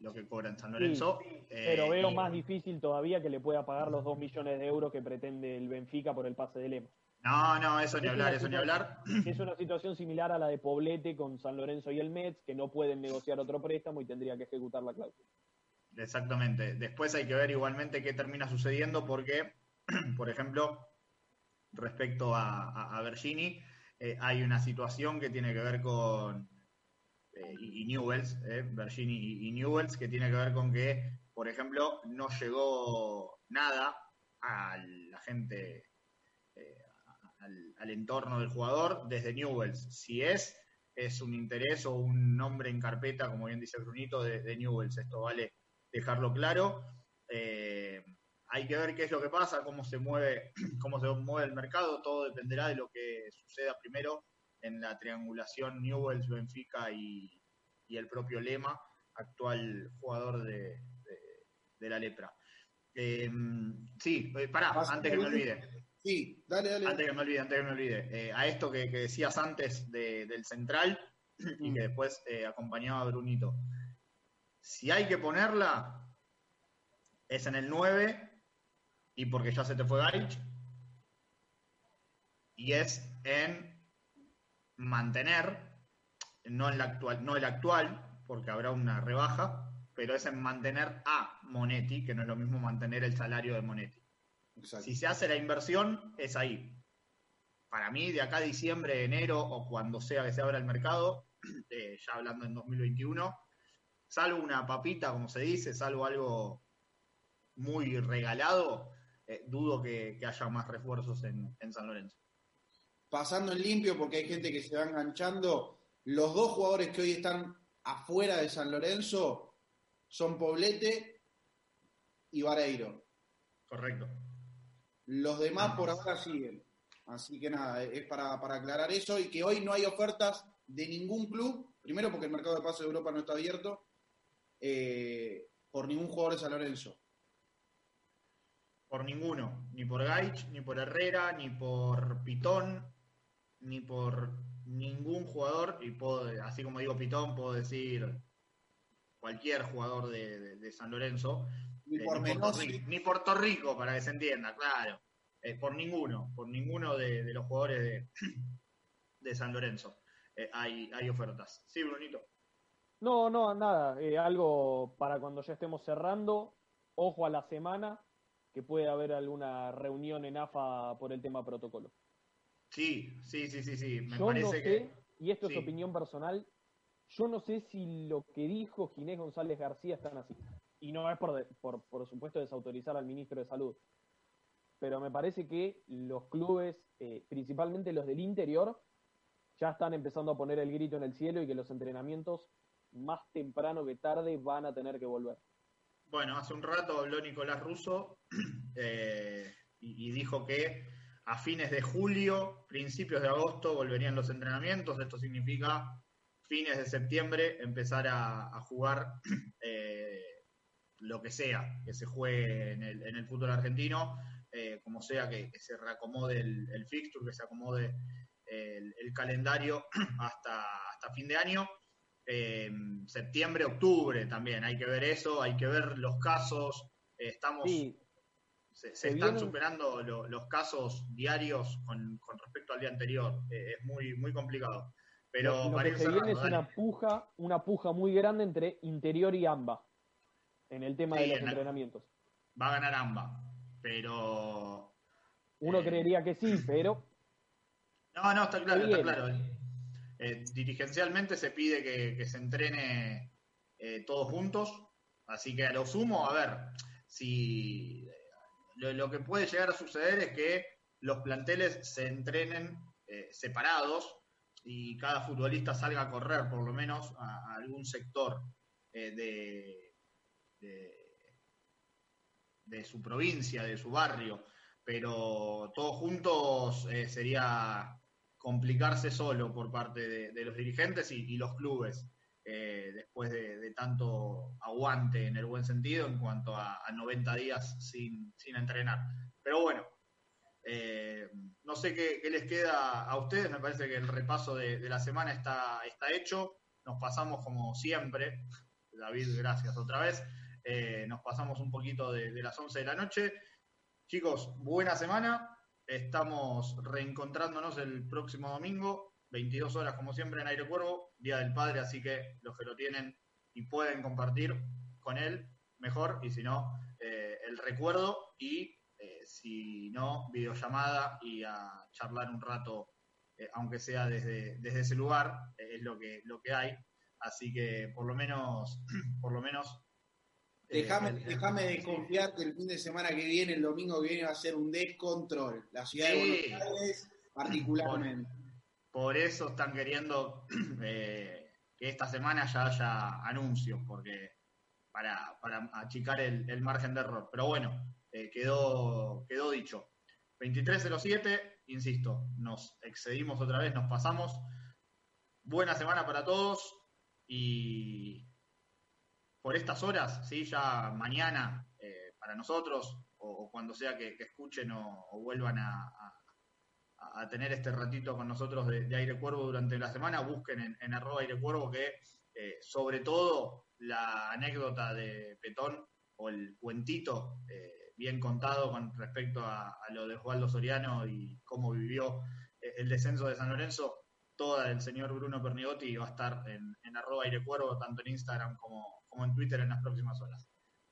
lo que cobra en San Lorenzo. Sí, Eh, pero veo y- más difícil todavía que le pueda pagar los 2 millones de euros que pretende el Benfica por el pase de Lema. No, no, eso ni Es hablar, eso ni hablar. Es una situación similar a la de Poblete con San Lorenzo y el Mets, que no pueden negociar otro préstamo y tendría que ejecutar la cláusula. Exactamente. Después hay que ver igualmente qué termina sucediendo porque, por ejemplo, respecto a, a, a Bergini, eh, hay una situación que tiene que ver con eh, y, y Newells, eh, Bergini y, y Newells, que tiene que ver con que, por ejemplo, no llegó nada a la gente, eh, al, al entorno del jugador desde Newells. Si es, es un interés o un nombre en carpeta, como bien dice Brunito, de, de Newells. Esto vale dejarlo claro. Hay que ver qué es lo que pasa, cómo se mueve, cómo se mueve el mercado, todo dependerá de lo que suceda primero en la triangulación Newells, Benfica y, y el propio Lema, actual jugador de, de- de la lepra. Eh, sí, eh, pará, antes que me olvide. sí, dale, dale. Antes que me olvide, antes que me olvide. Eh, a esto que, que decías antes de- del central y que después eh, acompañaba a Brunito. Si hay que ponerla, es en el 9 y porque ya se te fue Gaich. Y es en mantener, no en la actual, no el actual, porque habrá una rebaja, pero es en mantener a Monetti, que no es lo mismo mantener el salario de Monetti. Exacto. Si se hace la inversión, es ahí. Para mí, de acá a diciembre, enero o cuando sea que se abra el mercado, eh, ya hablando en 2021, salvo una papita, como se dice, salvo algo muy regalado, eh, dudo que, que haya más refuerzos en, en San Lorenzo. Pasando en limpio, porque hay gente que se va enganchando, los dos jugadores que hoy están afuera de San Lorenzo son Poblete y Vareiro. Correcto. Los demás por ahora siguen. Así que nada, es para, para aclarar eso y que hoy no hay ofertas de ningún club, primero porque el mercado de pases de Europa no está abierto, eh, por ningún jugador de San Lorenzo. Por ninguno, ni por Gaich, ni por Herrera, ni por Pitón, ni por ningún jugador, y puedo, así como digo Pitón, puedo decir cualquier jugador de, de- de San Lorenzo, Ni eh, por ni, Puerto. Rico, ni Puerto Rico, para que se entienda, claro, Eh, por ninguno, por ninguno de, de los jugadores de, de San Lorenzo eh, hay, hay ofertas. Sí, Brunito. No, no, nada. eh, algo para cuando ya estemos cerrando. Ojo a la semana, que puede haber alguna reunión en AFA por el tema protocolo. Sí, sí, sí, sí, sí. Me Yo parece no sé, que. y esto sí. es opinión personal, yo no sé si lo que dijo Ginés González García están así. Y no es por, de- por, por supuesto desautorizar al ministro de Salud. Pero me parece que los clubes, eh, principalmente los del interior, ya están empezando a poner el grito en el cielo y que los entrenamientos más temprano que tarde van a tener que volver. Bueno, hace un rato habló Nicolás Russo eh, y, dijo que a fines de julio, principios de agosto, volverían los entrenamientos. Esto significa fines de septiembre empezar a, jugar eh, lo que sea que se juegue en el, en el fútbol argentino, eh, como sea que, se reacomode el, fixture, que se acomode el, calendario hasta fin de año. Eh, septiembre, octubre también, hay que ver eso, hay que ver los casos, eh, estamos, Sí, se, están vienen- superando lo- los casos diarios con, con respecto al día anterior, Eh, es muy, muy complicado. Pero lo, lo que se viene es una puja, una puja muy grande entre interior y AMBA en el tema Sí, de los en la- entrenamientos. va a ganar AMBA, pero Uno creería que sí, pero No, no, está claro, está claro. Eh, dirigencialmente se pide que, se entrene eh, todos juntos, así que a lo sumo, a ver, si eh, lo, que puede llegar a suceder es que los planteles se entrenen eh, separados y cada futbolista salga a correr por lo menos a, algún sector de, de, su provincia, de su barrio. pero todos juntos sería complicarse solo por parte de, los dirigentes y, los clubes, eh, después de, tanto aguante en el buen sentido en cuanto a, a 90 días sin, sin entrenar. Pero bueno, eh, no sé qué, les queda a ustedes, me parece que el repaso de, de la semana está, está hecho. Nos pasamos como siempre, David, gracias otra vez. Eh, nos pasamos un poquito de, de las 11 de la noche. Chicos, buena semana. Estamos reencontrándonos el próximo domingo, 22 horas como siempre en Aire Cuervo, Día del Padre, así que los que lo tienen y pueden compartir con él, mejor, y si no, eh, el recuerdo y eh, si no, videollamada y a charlar un rato, eh, aunque sea desde, desde ese lugar, es lo que, lo que hay. Así que por lo menos, por lo menos. Eh, Déjame el- déjame desconfiar que el fin de semana que viene, el domingo que viene, va a ser un descontrol. La ciudad de. Buenos Aires, particularmente. Por eso están queriendo eh, que esta semana ya haya anuncios, porque para, para achicar el, el margen de error. Pero bueno, eh, quedó, quedó dicho. 23.07, insisto, nos excedimos otra vez, nos pasamos. Buena semana para todos y por estas horas, ¿sí? ya mañana eh, para nosotros o, cuando sea que, escuchen o, vuelvan a, tener este ratito con nosotros de, Aire Cuervo durante la semana, busquen en, arroba Aire Cuervo que eh, sobre todo la anécdota de Petón o el cuentito eh, bien contado con respecto a, a lo de Osvaldo Soriano y cómo vivió eh, el descenso de San Lorenzo, toda del señor Bruno Pernigotti va a estar en, en arroba Aire Cuervo, tanto en Instagram como, como en Twitter en las próximas horas.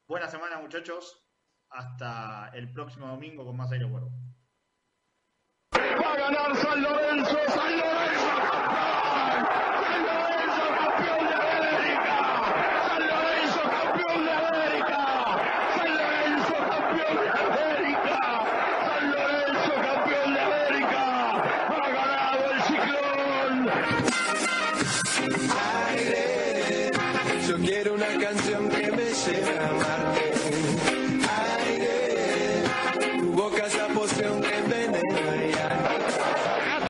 Buena semana muchachos, hasta el próximo domingo con más Aire. Va a ganar San Lorenzo, San Lorenzo.